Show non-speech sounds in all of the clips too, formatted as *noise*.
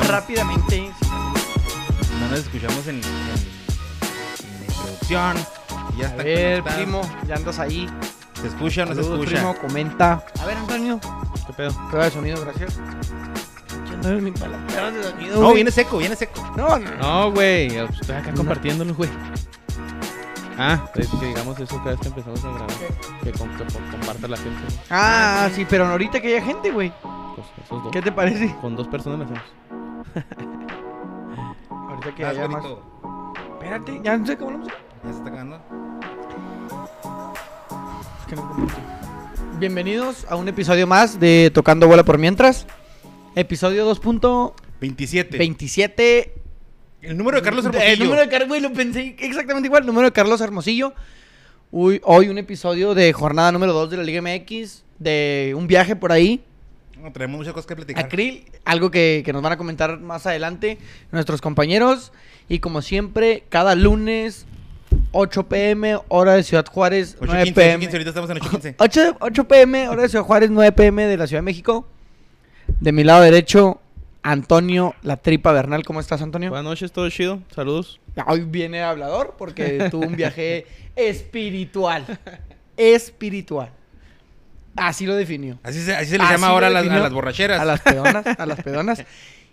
escuchamos. rápidamente. No nos escuchamos en, en- en la introducción. y Ya A está ver, conectado. primo, ya andas ahí. ¿Se escucha o no se escucha? primo, comenta. A ver, Antonio. ¿Qué pedo? Prueba de sonido, gracias. No mi de sonido, No, viene seco, viene seco. No, no, no. No, güey. Estoy acá compartiéndolo, güey. Ah, es que digamos eso cada vez que empezamos a grabar. Que, com- que com- comparta la gente. güey. Ah, sí, pero ahorita que haya gente, güey. Pues esos dos. ¿Qué te parece? Con dos personas lo hacemos. Ahorita que haya más. Espérate, ya no sé cómo lo Ya se está acabando. que no compartí. Bienvenidos a un episodio más de Tocando Bola por Mientras. Episodio 2.27. 27. El número de Carlos Hermosillo. El número de Carlos, güey, lo pensé exactamente igual. El número de Carlos Hermosillo. Uy, hoy un episodio de jornada número 2 de la Liga MX. De un viaje por ahí. No, traemos muchas cosas que platicar. a Krill, algo que, que nos van a comentar más adelante nuestros compañeros. Y como siempre, cada lunes, 8 pm, hora de Ciudad Juárez, 9 8.15, pm. 8.15, ahorita estamos en 8.15. 8, 8 pm, hora de Ciudad Juárez, 9 pm de la Ciudad de México. De mi lado derecho, Antonio La Tripa Bernal. ¿Cómo estás, Antonio? Buenas noches, todo chido. Saludos. Hoy viene hablador porque tuvo un viaje *laughs* espiritual. Espiritual. Así lo definió. Así se, así se les Así llama ahora a las, a las borracheras. A las pedonas, a las pedonas.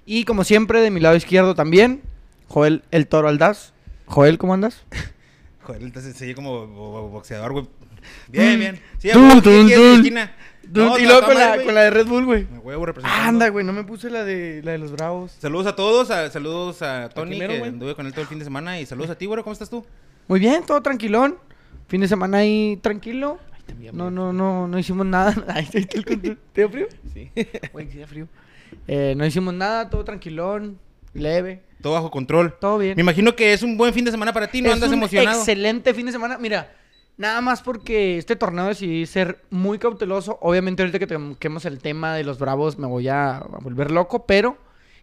Y como siempre, de mi lado izquierdo también, Joel el Toro Aldaz. Joel, ¿cómo andas? *laughs* Joder, entonces oye como bo- bo- boxeador, güey. Bien, Dun, bien. Sí. No, y luego con la, güey. con la de Red Bull, güey. A huevo representando. Anda, güey, no me puse la de, la de los bravos. Saludos a todos, a- saludos a Tony, que anduve con él todo el fin de semana. Y saludos a ti, güey, ¿cómo estás tú? Muy bien, todo tranquilón. Fin de semana ahí tranquilo. No, no, no, no hicimos nada. *laughs* ¿Te ¿te dio frío? Sí. *laughs* Güey, sí frío. Eh, no hicimos nada, todo tranquilón, leve, Todo bajo control. todo bien. Me imagino que es un buen fin de semana para ti, ¿no Es andas un emocionado? Excelente fin de semana. Mira, nada más porque este torneo decidí ser muy cauteloso. Obviamente, ahorita que toquemos el tema de los bravos, me voy a, volver loco, pero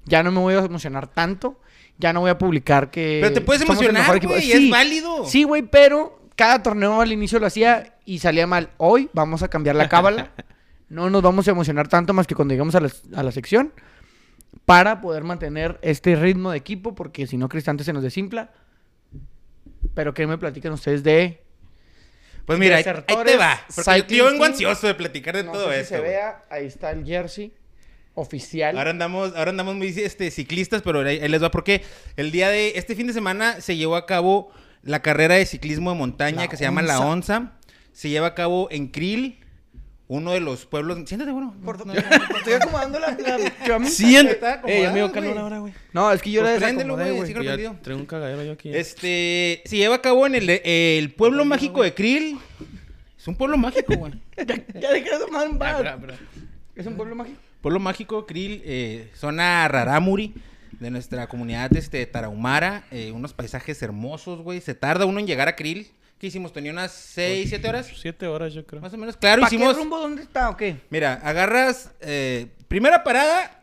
ya no me voy a emocionar tanto. Ya no voy a publicar que. Pero te puedes emocionar, güey, Sí, es válido. Sí, güey, pero cada torneo al inicio lo hacía y salía mal. Hoy vamos a cambiar la cábala. *laughs* No nos vamos a emocionar tanto más que cuando llegamos a la, a la sección para poder mantener este ritmo de equipo, porque si no, Cristante se nos desinfla. Pero que me platican ustedes de. Pues mira, ahí, ahí te va. Porque yo vengo ansioso de platicar de no todo sé si esto. se vea, ahí está el jersey oficial. Ahora andamos, ahora andamos muy este, ciclistas, pero ahí, ahí les va porque el día de este fin de semana se llevó a cabo la carrera de ciclismo de montaña La que se llama La Onza. Se lleva a cabo en Krill, uno de los pueblos. Siéntate, bueno. Por- No, Estoy acomodando la. la. Siéntate. Eh, ya me dio calor ahora, güey. No, es que yo Pues la préndelo, desacomodé, güey, traigo un cagadero yo aquí. Este, se lleva a cabo en el, el pueblo mágico de Krill. Es un pueblo mágico, güey. *laughs* Ya dejé de tomar un Ah, bar. Es un pueblo mágico. Pueblo mágico, Krill, eh, zona Rarámuri, de nuestra comunidad este, Tarahumara. eh, unos paisajes hermosos, güey. Se tarda uno en llegar a Krill. ¿Qué hicimos? ¿Tenía unas 6, 7 horas? Siete horas, yo creo. Más o menos. Claro, ¿Para qué hicimos... rumbo dónde está o qué? Mira, agarras... eh, primera parada,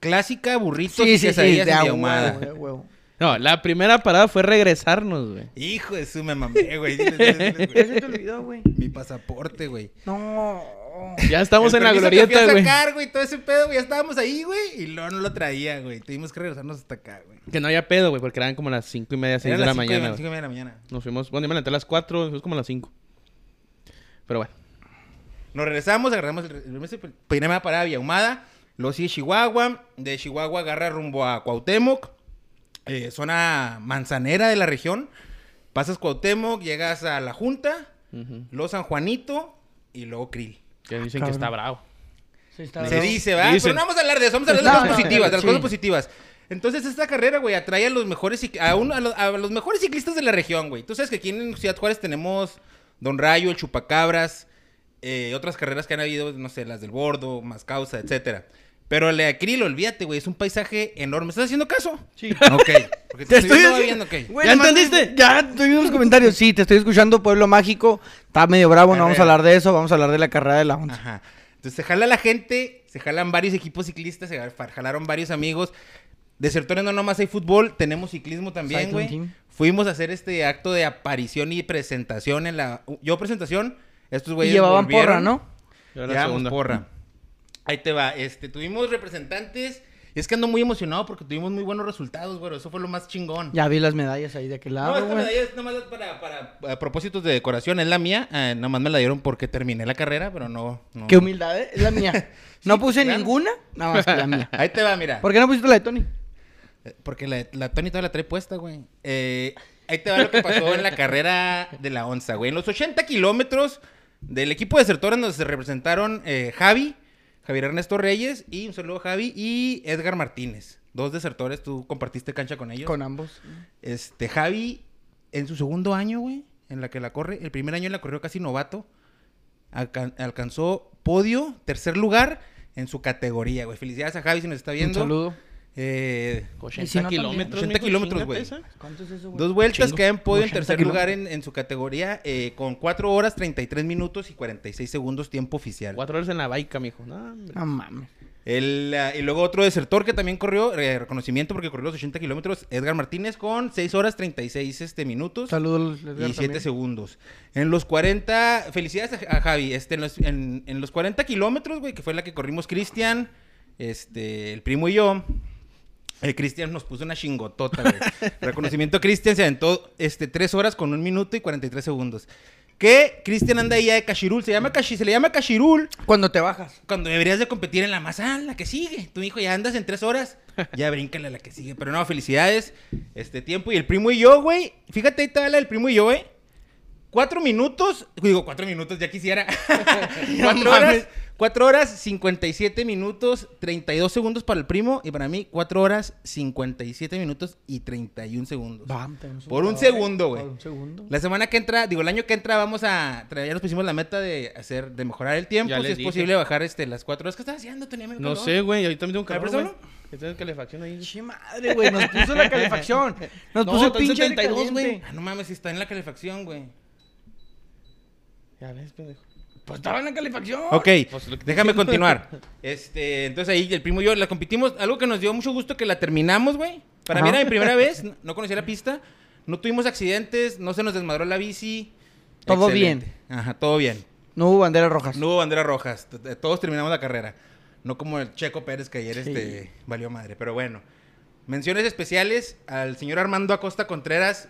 clásica, burritos y sí, sí, de en a Viahumada. huevo, de huevo. No, la primera parada fue regresarnos, güey. Hijo de su me mamé, güey. Güey. se te olvidó, güey. Mi pasaporte, güey. No. Ya estamos El en la glorieta, a güey. sacar, güey, todo ese pedo, güey. Ya estábamos ahí, güey. Y luego no lo traía, güey. Tuvimos que regresarnos hasta acá, güey. Que no había pedo, güey, porque eran como las cinco y media, seis Eran de la las mañana. güey. cinco y media de la mañana. Nos fuimos, bueno, iban a entrar a las cuatro, fuimos como a las cinco. Pero bueno. Nos regresamos, agarramos el, primera parada Viahumada, luego sigue Chihuahua, de Chihuahua agarra rumbo a Cuauhtémoc, eh, zona manzanera de la región, pasas Cuauhtémoc, llegas a La Junta, Ujú. luego San Juanito y luego Krill. Que dicen Cabrón. que está bravo. Sí, está Se dice. Dicen. Pero no vamos a hablar de eso, vamos a hablar de No, las cosas no, positivas, de las sí. cosas positivas. Entonces esta carrera, güey, atrae a los mejores a, uno- a, los, a los mejores ciclistas de la región, güey. Tú sabes que aquí en Ciudad Juárez tenemos Don Rayo, el Chupacabras, eh, otras carreras que han habido, no sé, las del Bordo, Más Causa, etcétera. Pero el de Acril, olvídate, güey, es un paisaje enorme. ¿Estás haciendo caso? Sí. Ok. Porque te, Te estoy, estoy viendo, haciendo- ok. Güey, ¿Ya entendiste? Ya estoy viendo los comentarios. Sí, te estoy escuchando, Pueblo Mágico. Está medio bravo, no vamos a hablar de eso. Vamos a hablar de la carrera de la onza. Ajá. Entonces se jala la gente, se jalan varios equipos ciclistas, se jalaron varios amigos. Desertores no nomás hay fútbol, tenemos ciclismo también, güey. Fuimos a hacer este acto de aparición y presentación en la... Yo presentación Estos Y güeyes llevaban porra, volvieron. ¿no? Yo la Llevamos porra. Ahí te va. Este, tuvimos representantes. Y es que ando muy emocionado porque tuvimos muy buenos resultados, güey. Eso fue lo más chingón. Ya vi las medallas ahí de aquel No, lado, esta güey. medalla es nomás para, para, a propósitos de decoración. Es la mía. Eh, nomás me la dieron porque terminé la carrera, pero no. no. Qué humildad, ¿eh? Es la mía. *laughs* No puse claro. ninguna, nada más que la mía. Ahí te va, mira. ¿Por qué no pusiste la de Tony? Eh, Porque la, la Tony todavía la trae puesta, güey. Eh, ahí te va lo que pasó en la carrera de la onza, güey. En los 80 kilómetros del equipo de desertores donde se representaron eh, Javi, Javier Ernesto Reyes y un saludo Javi y Edgar Martínez. Dos desertores, tú compartiste cancha con ellos. Con ambos. Este, Javi, en su segundo año, güey, en la que la corre, el primer año la corrió casi novato, alcan- alcanzó podio, tercer lugar en su categoría, güey. Felicidades a Javi si nos está Un viendo. saludo. Eh, 80 Y si no, kilómetros. 80 mijo, kilómetros, güey. esa. ¿Cuánto es eso, güey? Dos vueltas Chingo. queda en podio en 80 tercer lugar en, en su categoría eh, con 4 horas 33 minutos y 46 segundos tiempo oficial. Cuatro horas en la baica, mijo. No, mames. El, ah, y luego otro desertor que también corrió, eh, reconocimiento porque corrió los 80 kilómetros, Edgar Martínez con 6 horas 36 este, minutos Saludos, y Edgar, 7 también. segundos. En los 40, felicidades a, a Javi, este, en, los, en, en los 40 kilómetros, güey, que fue la que corrimos Cristian, este, el primo y yo. El Cristian nos puso una chingotota, güey. *laughs* Reconocimiento a Cristian se aventó este, 3 horas con 1 minuto y 43 segundos. Que Cristian anda ahí de Cachirul, se llama Cachi- se le llama Cachirul Cuando te bajas. cuando deberías de competir en la más, ah, la que sigue. Tu hijo ya andas en tres horas, ya bríncale a la que sigue. Pero no, felicidades, este tiempo. Y el primo y yo, güey, fíjate, ahí está la del primo y yo, güey. Cuatro minutos, digo, cuatro minutos, ya quisiera. *laughs* *laughs* cuatro horas, mames. Cuatro horas, 57 minutos, 32 segundos para el primo. Y para mí, cuatro horas, 57 minutos y 31 segundos. Bam, Por un segundo, güey. Por un segundo. La semana que entra, digo, el año que entra vamos a traer, ya nos pusimos la meta de hacer, de mejorar el tiempo, Ya si es dije. posible bajar este las cuatro horas. ¿Qué estás haciendo? Amigo, No sé, güey. Ahorita también tengo ver, calor, güey. Que calefacción ahí. Che madre, güey. Nos puso la calefacción. Nos *laughs* No, puso el pinche 72, caliente. güey. Ah, no mames, si está en la calefacción, güey. Ya ves, pendejo. Pues estaba en la calefacción. Ok, Pues déjame continuar. *laughs* Este, entonces ahí el primo y yo la competimos. Algo que nos dio mucho gusto que la terminamos, güey. Para mí era mi primera vez, no- *laughs* no conocía la pista. No tuvimos accidentes, no se nos desmadró la bici. Todo Excelente. Ajá, todo bien. No hubo banderas rojas. No hubo banderas rojas. Todos terminamos la carrera. No como el Checo Pérez que ayer Sí. este, valió madre. Pero bueno. Menciones especiales al señor Armando Acosta Contreras.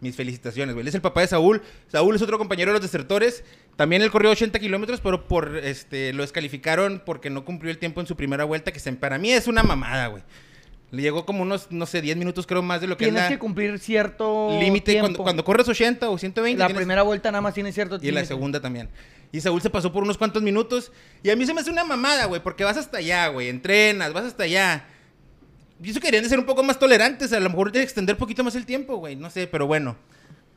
Mis felicitaciones, güey. Él es el papá de Saúl. Saúl es otro compañero de los desertores. También él corrió 80 kilómetros, pero por este lo descalificaron porque no cumplió el tiempo en su primera vuelta, que se- para mí es una mamada, güey. Le llegó como unos, no sé, 10 minutos creo más de lo que Tienes anda que cumplir cierto límite tiempo. cuando, cuando corres 80 o 120. La tienes- primera vuelta nada más tiene cierto y en la segunda también. Y Saúl se pasó por unos cuantos minutos. Y a mí se me hace una mamada, güey, porque vas hasta allá, güey. Entrenas, vas hasta allá. Pienso que deberían de ser un poco más tolerantes. A lo mejor de extender un poquito más el tiempo, güey. No sé, pero bueno.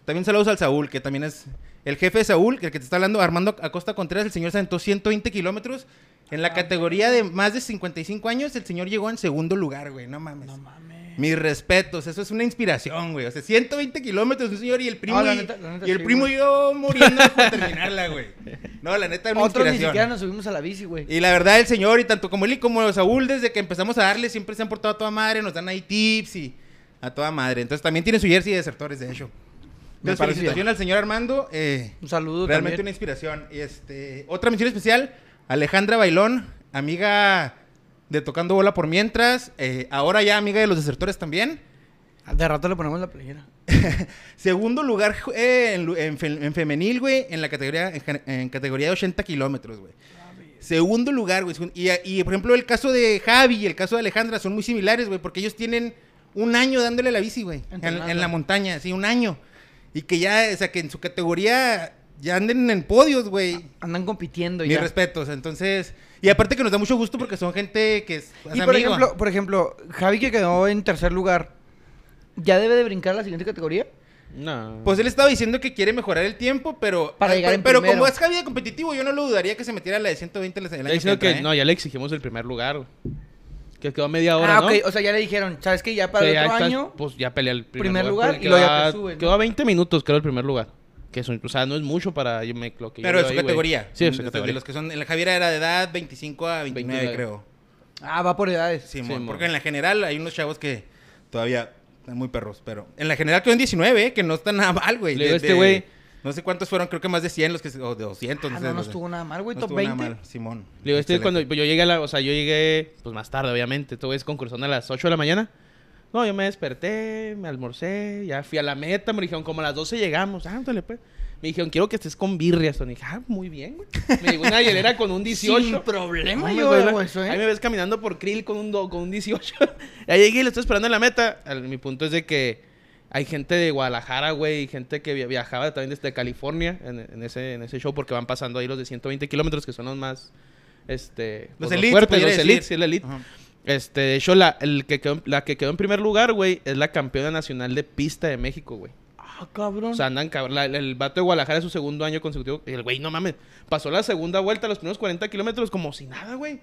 También saludos al Saúl, que también es el jefe de Saúl, el que te está hablando, Armando Acosta Contreras. El señor se aventó 120 kilómetros. En la categoría de más de 55 años, el señor llegó en segundo lugar, güey. No mames. No mames. Mis respetos, eso es una inspiración, güey. O sea, 120 kilómetros, un señor y el primo, No, la y, neta- la neta y el primo güey. y yo muriendo por terminarla, güey. *laughs* No, la neta, una Otros ni siquiera nos subimos a la bici, güey. Y la verdad, el señor, y tanto como él y como Saúl, desde que empezamos a darle, siempre se han portado a toda madre, nos dan ahí tips y a toda madre. Entonces también tiene su jersey de desertores, de hecho. Entonces, felicitación al señor Armando. eh, Un saludo realmente una inspiración. Y este, otra mención especial, Alejandra Bailón, amiga de Tocando Bola por Mientras, eh, ahora ya amiga de los desertores también. De rato le ponemos la playera. *laughs* Segundo lugar eh, en, lu- en fe- en femenil, güey, en la categoría, en, categoría de 80 kilómetros, güey. Segundo lugar, güey. Y, y, por ejemplo, el caso de Javi y el caso de Alejandra son muy similares, güey, porque ellos tienen un año dándole la bici, güey, en la montaña, sí, un año. Y que ya, o sea, que en su categoría ya anden en podios, güey. Andan compitiendo Mis ya. respetos, entonces. Y aparte que nos da mucho gusto porque son gente que es. es Y por amigo. ejemplo, por ejemplo, Javi que quedó en tercer lugar, ¿ya debe de brincar a la siguiente categoría? No. Pues él estaba diciendo que quiere mejorar el tiempo, pero. Para llegar pero, en pero como es Javi de competitivo, yo no lo dudaría que se metiera a la de 120 el año Ya que entra, que, ¿eh? no, ya le exigimos el primer lugar, güey. Que quedó a media hora, ah, ¿no? ok. O sea, ya le dijeron, ¿sabes qué? Ya para Que el ya otro estás- año. Pues ya pelea el primer, primer lugar, y luego ya quedó te suben, ¿no? Quedó a 20 minutos, creo, el primer lugar. Que es, un- o sea, no es mucho para yo me, lo que yo Pero veo en su ahí, güey. categoría. Sí, en su De- de categoría. los que son. En la Javiera era de edad 25 a 29, 29. creo. Ah, va por edades. Sí, porque en la general hay unos chavos que todavía están muy perros, pero en la general quedó en 19, ¿eh? que no está nada mal, güey. Le digo, de- este de- güey, No sé cuántos fueron, creo que más de 100 los que... se- O de 200, Ah, no sé. no, no estuvo nada mal, güey. No Top estuvo nada 20. mal, Simón. Digo, este es cuando pues, yo llegué a la, o sea, yo llegué pues más tarde, obviamente. Todo es concursando a las 8 de la mañana. No, yo me desperté, me almorcé, ya fui a la meta, me dijeron como a las 12 llegamos. Ah, dale, pues. Me dijeron, quiero que estés con birrias. Y dije, ah, muy bien, güey. Me llegó una hielera con un 18. Sin problema, No, yo güey, hago la- eso, ¿eh? Ahí me ves caminando por Krill con un, do- con un 18. *laughs* ya llegué y lo estoy esperando en la meta. Mi punto es de que hay gente de Guadalajara, güey, y gente que via- viajaba también desde California en, en ese, en ese show porque van pasando ahí los de 120 kilómetros que son los más, este... Los pues, elites, se fuertes, pudiera los elites, sí, la elite. Ajá. Este, de hecho, la, el que quedó, la que quedó en primer lugar, güey, es la campeona nacional de pista de México, güey. Ah, cabrón. O sea, andan cabrón. La- el vato de Guadalajara es su segundo año consecutivo. Y el güey, no mames, pasó la segunda vuelta, los primeros 40 kilómetros, como si nada, güey.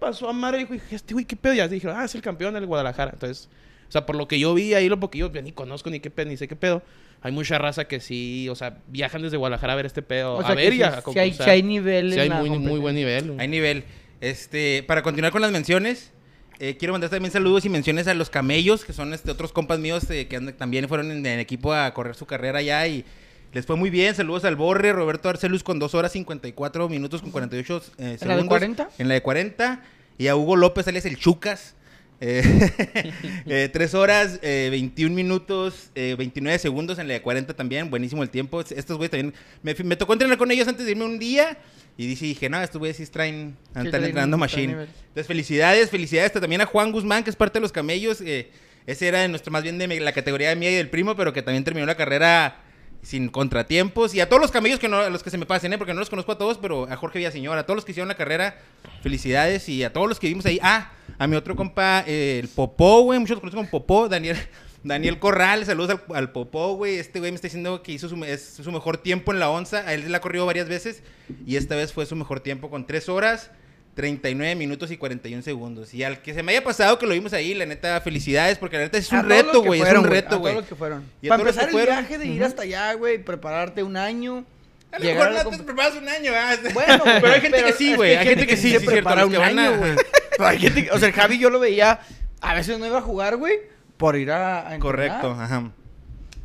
Pasó a madre y dijo, este güey, qué pedo. Ya dijeron, ah, es el campeón del Guadalajara. Entonces, o sea, por lo que yo vi ahí, lo poquillo, yo ni conozco ni qué pedo, ni sé qué pedo. Hay mucha raza que sí, o sea, viajan desde Guadalajara a ver este pedo. o a ver y a sí hay, sí hay nivel Sí en hay muy, buen nivel. Hay nivel. Este, para continuar con las menciones, eh, quiero mandar también saludos y menciones a los camellos, que son este, otros compas míos eh, que también fueron en, en equipo a correr su carrera allá y les fue muy bien. Saludos al Borre, Roberto Arcelus con 2 horas 54 minutos con 48 eh, ¿En la de segundos. 40? En la de 40. Y a Hugo López, alias el Chucas. Eh, *laughs* 3 horas, eh, 21 minutos, eh, 29 segundos en la de 40 también. Buenísimo el tiempo. Estos güeyes también. Me, tocó entrenar con ellos antes de irme un día. Y dije, dije no, estos güeyes sí traen. Están entrenando machine. Entonces, felicidades, felicidades también a Juan Guzmán, que es parte de los camellos. eh, ese era de nuestro, más bien de la categoría de mía y del primo, pero que también terminó la carrera sin contratiempos. Y a todos los camellos que no, a los que se me pasen, ¿eh? porque no los conozco a todos, pero a Jorge Villaseñor, a todos los que hicieron la carrera, felicidades. Y a todos los que vimos ahí. Ah, a mi otro compa, eh, el Popó, güey, muchos lo conocen como Popó, Daniel. *laughs* Daniel Corral, saludos al, al Popó, güey. Este güey me está diciendo que hizo su, mejor tiempo en la onza. Él la ha corrido varias veces. Y esta vez fue su mejor tiempo con 3 horas, 39 minutos y 41 segundos. Y al que se me haya pasado que lo vimos ahí, la neta, felicidades, porque la neta es un reto, güey. Es un reto, güey. los que fueron. Y Para empezar el fueron, viaje de ir hasta allá, güey, prepararte un año. A lo mejor no te preparas un año, ¿verdad? Bueno, *laughs* pero hay gente que sí, güey. Hay gente que sí, se sí, cierto, prepara un año, güey. *laughs* Pero hay gente que- o sea, el Javi yo lo veía, a veces no iba a jugar, güey, por ir a, a. Correcto, ajá.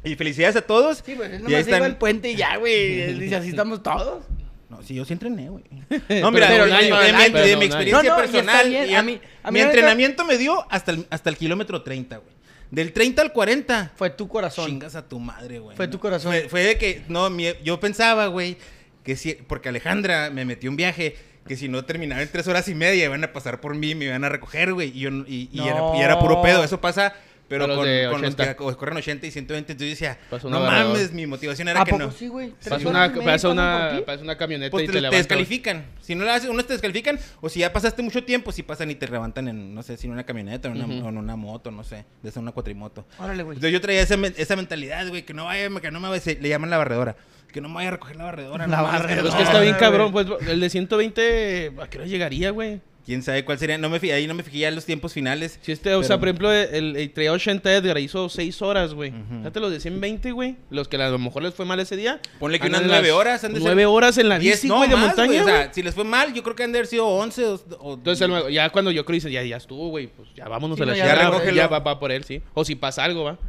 Y felicidades a todos. Sí, pues él Y ahí nomás están- iba al puente y ya, güey. *laughs* Dice, así estamos todos. No, sí, yo sí entrené, güey. *laughs* No, mira, un de, año, de- de- pero de mi experiencia No, no, personal. bien. y A mí- a mí mi entrenamiento me dio hasta el, hasta el kilómetro 30, güey. Del 30 al 40. Fue tu corazón. Chingas a tu madre, güey. Fue tu corazón. Fue, fue de que, no, mi- yo pensaba, güey, que si, porque Alejandra me metió un viaje, que si no terminaba en tres horas y media, iban a pasar por mí, me iban a recoger, güey. Y, yo, no- y, y era, y era puro pedo. Eso pasa, pero los con, de con los 80. que co- corren 80 y 120. Entonces yo decía, Pasa no mames, mi motivación era ¿A que poco no. sí, güey? ¿Tres Pasa una, pasa una, pasa una camioneta Pues y te, te, te levanta. descalifican. Si no lo haces, unos te descalifican. O si ya pasaste mucho tiempo, si pasan y te levantan en, no sé, si en una camioneta o en, una, Ujú. o en una moto, no sé. De esa una cuatrimoto. Órale, güey. Entonces yo traía esa, esa mentalidad, güey, que no vaya, que no me vaya, se- le llaman la barredora. Que no me vaya a recoger la barredora. La no barredora. Es que está bien cabrón, pues el de 120, ¿a qué hora llegaría, güey? ¿Quién sabe cuál sería? No me fi- ahí no me fijé ya en los tiempos finales. Si este, o sea, por ejemplo, el, el traía 80 Edgar hizo 6 horas, güey. Fíjate los de 120, güey. Los que a lo mejor les fue mal ese día. Ponle que unas las nueve horas, han de ser- 9 horas en la 10, bici, no, güey, de más, montaña, güey, O sea, si les fue mal, yo creo que han de haber sido 11 o... o- Entonces, el ya cuando yo creo dice, ya, ya estuvo, güey, pues ya vámonos Sí, a la no, ya. Ya va, va por él, sí. O si pasa algo, va.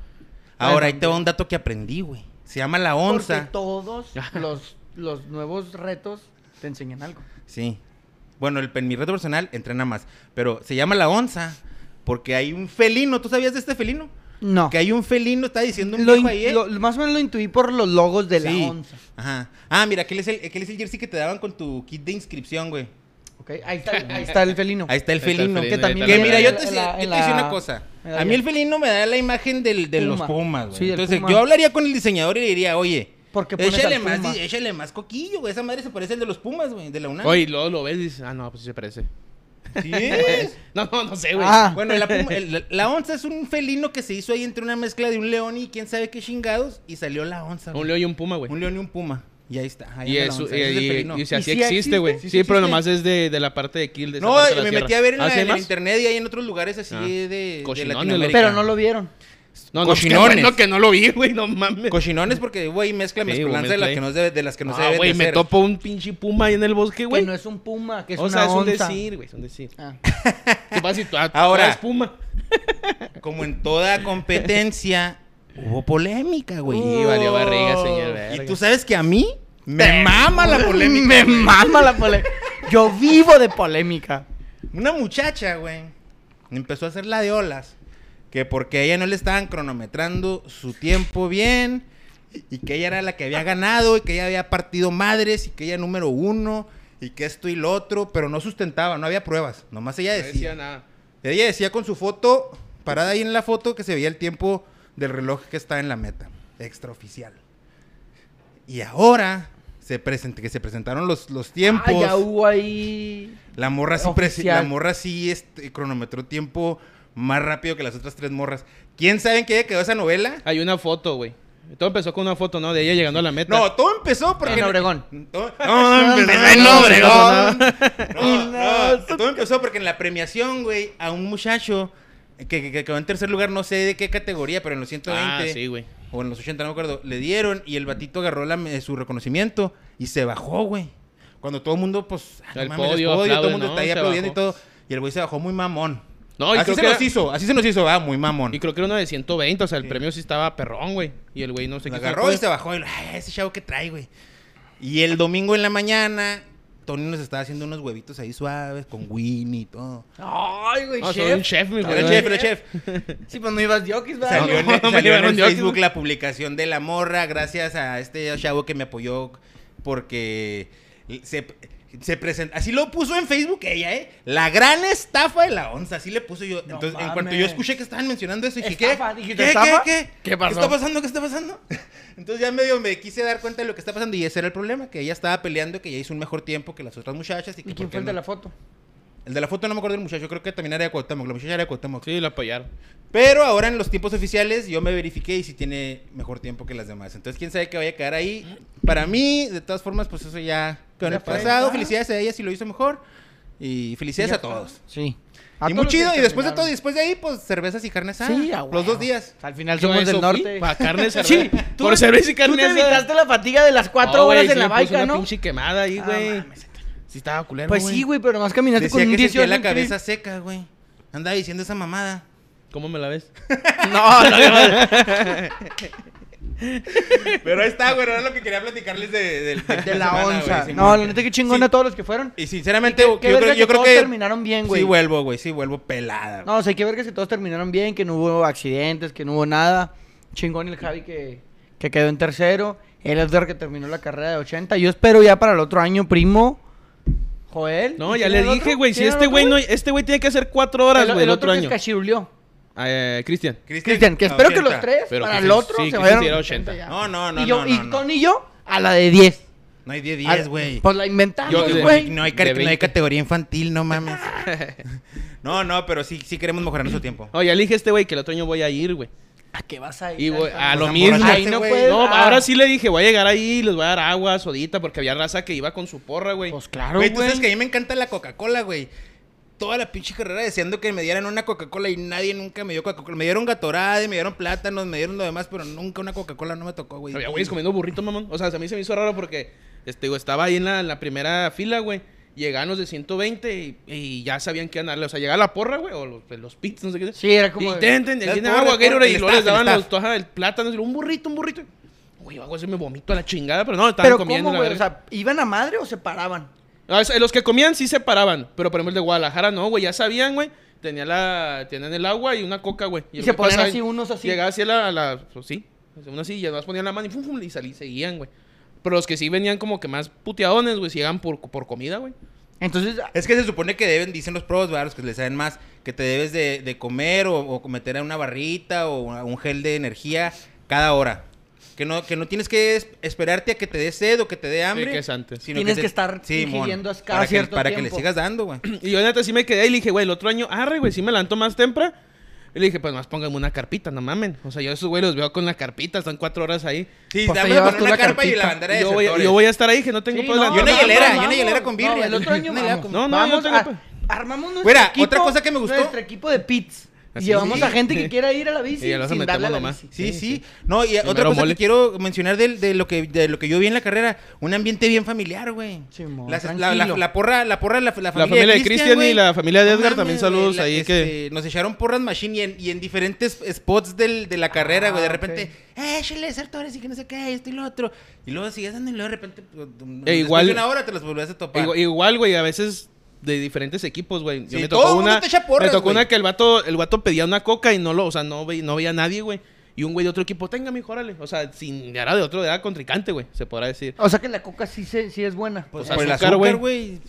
Ahora, ahí te va un dato que aprendí, güey. Se llama la Porque onza. todos *laughs* los, los nuevos retos te enseñan algo. Sí. Bueno, el, en mi reto personal entrena más. Pero se llama la onza porque hay un felino. ¿Tú sabías de este felino? No. Que hay un felino, está diciendo un Lo viejo ahí. ¿eh? lo- más o menos lo intuí por los logos de Sí. la onza. Ajá. Ah, mira, aquel es, el, aquel es el jersey que te daban con tu kit de inscripción, güey. Ok, ahí está, ahí está el felino. Ahí está el Ahí está el felino. que también Que mira, yo te, decía- una cosa. A mí el felino me da la imagen del, de los Puma. pumas, güey. Sí, Entonces, puma. yo hablaría con el diseñador y le diría, oye, ¿Por qué pones échale al más, puma? échale más coquillo, güey. Esa madre se parece al de los pumas, güey, de la UNAM. Oye, y luego lo ves y dices, ah, no, pues sí se parece. ¿Sí *laughs* es? No, no, no sé, güey. Ah. Bueno, la, puma- el- la- *laughs* la onza es un felino que se hizo ahí entre una mezcla de un león y quién sabe qué chingados y salió la onza. Un güey. león y un puma, güey. Un león y un puma. Y ahí está. ahí Y, anda la eso, onza, y, ese es el y- felino. y, o sea, ¿Y sí sí existe, existe? güey. Sí, Sí, sí pero existe. nomás es de, de la parte de Kill. De esa No, parte de la me metí a ver en, ¿Ah, la- sí hay en el más? internet y hay en otros lugares así Ah. de, de Latinoamérica. Pero no lo vieron. No, no, Cochinones. Bueno que no lo vi, güey, no mames. Cochinones porque, güey, mezcla Sí, mezcolanza de, las que no se debe- de las que no se Ah, deben güey, de me topo un pinche puma ahí en el bosque, Que güey. no es un puma, que es o una sea, es un onza. decir, güey, es un decir. Ah. ¿Qué pasa si tú, ah, tú Ahora. eres puma? *laughs* Como en toda competencia, hubo polémica, güey. Y valió barriga, señor. Y tú sabes que a mí me mama la *laughs* polémica. Me güey. mama la polémica. Yo vivo de polémica. Una muchacha, güey, empezó a hacer la de olas. Que porque a ella no le estaban cronometrando su tiempo bien. Y que ella era la que había ganado. Y que ella había partido madres. Y que ella número uno. Y que esto y lo otro. Pero no sustentaba, no había pruebas. Nomás ella No decía. decía nada. Ella decía con su foto, parada ahí en la foto, que se veía el tiempo del reloj que está en la meta. Extraoficial. Y ahora se present- que se presentaron los, los tiempos. Ah, ya hubo ahí. La morra sí, la morra sí este, cronometró tiempo más rápido que las otras tres morras. ¿Quién sabe en qué quedó esa novela? Hay una foto, güey. Todo empezó con una foto, ¿no? De ella llegando a la meta. No, todo empezó porque... En Obregón. Todo- No, empezó en Obregón. No, No, todo empezó porque en la premiación, güey, a un muchacho que, que- que quedó en tercer lugar, no sé de qué categoría, pero en los 120 Ah, sí, güey. o en los 80, no me acuerdo, le dieron y el batito agarró la- eh, su reconocimiento y se bajó, güey. Cuando todo el mundo, pues, ah, no El mames, podio, todo el mundo ¿no? está ahí aplaudiendo y todo. Y el güey se bajó muy mamón. No, y así creo se que nos era- hizo, así se nos hizo, va, muy mamón. Y creo que era uno de 120, o sea, el Sí. premio sí estaba perrón, güey. Y el güey no Se qué agarró y se bajó y, ay, ese chavo que trae, güey. Y el domingo en la mañana, Tony nos estaba haciendo unos huevitos ahí suaves con Winnie y todo. Ay, güey, No, soy chef. un chef, mi Era güey. el chef, era el chef. *laughs* Sí, pues no ibas diokis, ¿verdad? Salió en, no, el- me en de Facebook la publicación de la morra, gracias a este chavo que me apoyó porque se, se presenta. Así lo puso en Facebook ella, ¿eh? La gran estafa de la onza, así le puso yo. No Entonces, en cuanto yo escuché que estaban mencionando eso, dije, ¿Estafa? ¿qué? ¿Dijiste ¿Qué, estafa? ¿Qué? ¿Qué? ¿Qué pasó? está pasando? ¿Qué está pasando? *laughs* Entonces ya medio me quise dar cuenta de lo que está pasando y ese era el problema, que ella estaba peleando, que ella hizo un mejor tiempo que las otras muchachas. ¿Y, que ¿Y quién fue el de no- la foto? El de la foto no me acuerdo del muchacho, creo que también era de Cuauhtémoc, la muchacha era de Cuauhtémoc. Sí, lo apoyaron. Pero ahora en los tiempos oficiales yo me verifiqué y si tiene mejor tiempo que las demás. Entonces, quién sabe que vaya a quedar ahí. Para mí, de todas formas, pues eso ya Ya el pasado. Felicidades a ella si lo hizo mejor. Y felicidades a todos. Sí. Y muy chido. Y después de todo, y después de ahí, pues cervezas y carne asada. Sí, Los dos días. Al final somos del norte. pa' carne, cerveza. Sí, Por cerveza y carne Tú te asada. evitaste la fatiga de las cuatro horas en la baica, una ¿no? pinche quemada ahí, Ah, güey. Sí estaba culero, Pues sí, güey, pero nomás caminaste Decía con un que 18 sentía la cabeza seca, güey. Andaba diciendo esa mamada. ¿Cómo me la ves? *laughs* No, no, no. *laughs* Pero ahí está, güey. Era lo que quería platicarles de, del- De la semana, güey, onza. Simón. No, la neta que chingona Sí. todos los que fueron. Y sinceramente, Qué- yo, qué creo, verga yo que creo todos que. terminaron bien, güey. Sí, vuelvo, güey. Sí, vuelvo pelada. No, o sea, hay que ver que si todos terminaron bien, que no hubo accidentes, que no hubo nada. Chingón el Javi que, que quedó en tercero. El Edgar que terminó la carrera de 80. Yo espero ya para el otro año, primo. Joel. No, ¿Y ya le dije, güey. Si ¿Quién era este güey no. Este güey tiene que hacer cuatro horas, güey, el, el otro otro que año. es Cachirulió. Eh, Cristian. Cristian, que espero que 80. los tres, Pero para el sí- otro, sí, se vayan era a 80. ya. No, no, no, y yo, no, y no, no. Tony y yo a la de 10. No hay de A- 10, güey. Pues la inventamos, güey. No hay, no hay 20. categoría infantil, no mames. *laughs* no, no, pero sí, sí queremos mejorar nuestro tiempo. No, ya le dije a este güey que el otro año voy a ir, güey. ¿A qué vas a ir? Y voy a lo mismo. Ahí no güey. puedes. No, Ah. ahora sí le dije, voy a llegar ahí, les voy a dar agua, sodita, porque había raza que iba con su porra, güey. Pues claro, Güey, tú sabes que a mí me encanta la Coca-Cola, güey. Toda la pinche carrera deseando que me dieran una Coca-Cola y nadie nunca me dio Coca-Cola. Me dieron Gatorade, me dieron plátanos, me dieron lo demás, pero nunca una Coca-Cola no me tocó, güey. Había güeyes comiendo burrito, mamón. O sea, a mí se me hizo raro porque este, estaba ahí en la, en la primera fila, güey. Llegaban los de 120 y, y ya sabían qué darle. O sea, llegaba la porra, güey, o los, los pits, no sé qué. Sí, era como Y de- ten, ten, Las tiene porras, agua, Gatorade, y luego les daban los toja, el plátano, un burrito, un burrito. Güey, algo así me vomito a la chingada, pero no, estaban Pero comiendo. ¿cómo, la? O sea, ¿iban a madre o se paraban? Ah, los que comían sí se paraban, pero por ejemplo el de Guadalajara no, güey, ya sabían, güey. Tenía la, tenían el agua y una coca, güey. Y se ponían así, unos así. Llegaba así a la, a la pues sí, uno así, y además ponían la mano y fum, fum, y salí, seguían, güey. Pero los que sí venían como que más puteadones, güey, si llegan por, por comida, güey. Entonces, Es que se supone que deben, dicen los pros, ¿verdad? los que les saben más, que te debes de, de comer o, o meter a una barrita o a un gel de energía cada hora. Que no, que no tienes que es- esperarte a que te dé sed o que te dé hambre. que es antes. sino Tienes te- que estar mon, ingiriendo cada para que, cierto para que le sigas dando, güey. *clears throat* Y yo neta sí me quedé y le dije, güey, el otro año, arre, güey, sí me levantó más temprano. Y le dije, pues más pónganme una carpita, no mamen. O sea, yo a esos güey los veo con la carpita, están cuatro horas ahí. Sí, Pues dame una carpa y la bandera de Yo voy, yo voy a estar ahí, que no tengo Sí, la- no, Y una hielera, vamos, y una hielera con birria. No, el otro año vamos. *laughs* No, no, vamos yo tengo armamos nuestro equipo. otra cosa que me gustó. Nuestro equipo de pits. Así, Llevamos sí. a gente que quiera ir a la bici Y ya los sin darle a la nomás. bici. Sí, sí. No, y otra cosa mole. que quiero mencionar de, lo que, de lo que yo vi en la carrera, un ambiente bien familiar, güey. La, tranquilo. la- la porra, la porra, la, la La familia, familia de Cristian y la familia de No Edgar también saludos la- ahí este, que... Nos echaron porras machine y en, y en diferentes spots del, de la carrera, güey. De Ah, repente, eh, échale, Sartores y que no sé qué, esto y lo otro. Y luego sigues andando y luego de repente, pues, después igual- de una hora te los volvés a topar. Igual, güey, a veces de diferentes equipos, güey. Yo Sí, me todo tocó el mundo una, te echa porras, me tocó una que el vato, el vato pedía una coca y no lo, o sea, no veía, no veía a nadie, güey. Y un güey de otro equipo, tenga, mijo, órale. O sea, sin era de otro, era contrincante, güey, se podrá decir. O sea que la coca sí, se, sí es buena. Pues Pues por el azúcar, azúcar, güey.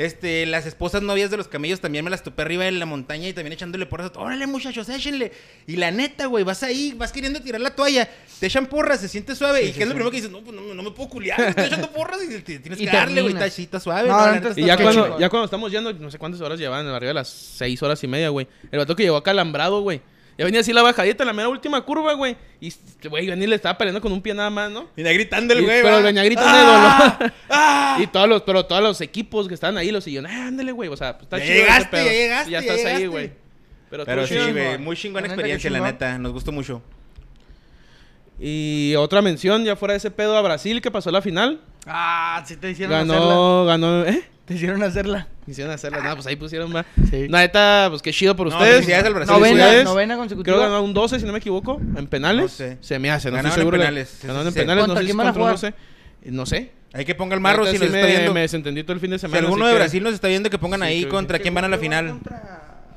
Este, las esposas novias de los camellos también me las topé arriba en la montaña y también echándole porras. Órale, muchachos, échenle. Y la neta, güey, vas ahí, vas queriendo tirar la toalla, te echan porras, se siente suave. ¿Y qué es lo primero que dices? No, pues no, me- no me puedo culiar, estoy echando porras y te- tienes Y que darle, güey. Está, suave, No, ¿no? La neta Y ya cuando, ya cuando estamos yendo, no sé cuántas horas llevaban, arriba de las seis horas y media, güey. El vato que llegó acalambrado, güey. Ya venía así la bajadita, la mera última curva, güey. Y, güey, y le estaba peleando con un pie nada más, ¿no? Venía gritando el güey, pero va. venía gritando de ¡Ah! dolor. *laughs* ¡Ah! Y todos los, pero todos los equipos que estaban ahí lo siguieron. Ah, ándale, güey. O sea, pues, está Ya chido ese llegaste, pedo. ya llegaste, ya ya estás ahí, güey. Pero, Pero sí, güey, muy chingona experiencia, la neta. Nos gustó mucho. Y otra mención, ya fuera de ese pedo, a Brasil, que pasó la final. Ah, sí te hicieron hacerla. Ganó, ganó, ¿eh? Te hicieron hacerla. Hicieron hacerla. Nada, pues ahí pusieron más. Sí. La neta, pues qué chido por No, ustedes. felicidades al Brasil. Novena, novena consecutiva. Creo que ganó un 12, si no me equivoco, en penales. No sé. Se me hace, no Ganaron estoy en seguro. de- penales, sí, Ganaron en penales, no ¿Contra sé si quién van a contra- no sé. No sé. Hay que ponga el marro si sí nos me, está viendo. me desentendí todo el fin de Si semana. alguno así de que- Brasil nos está viendo, que pongan Sí, ahí contra quién van a la final.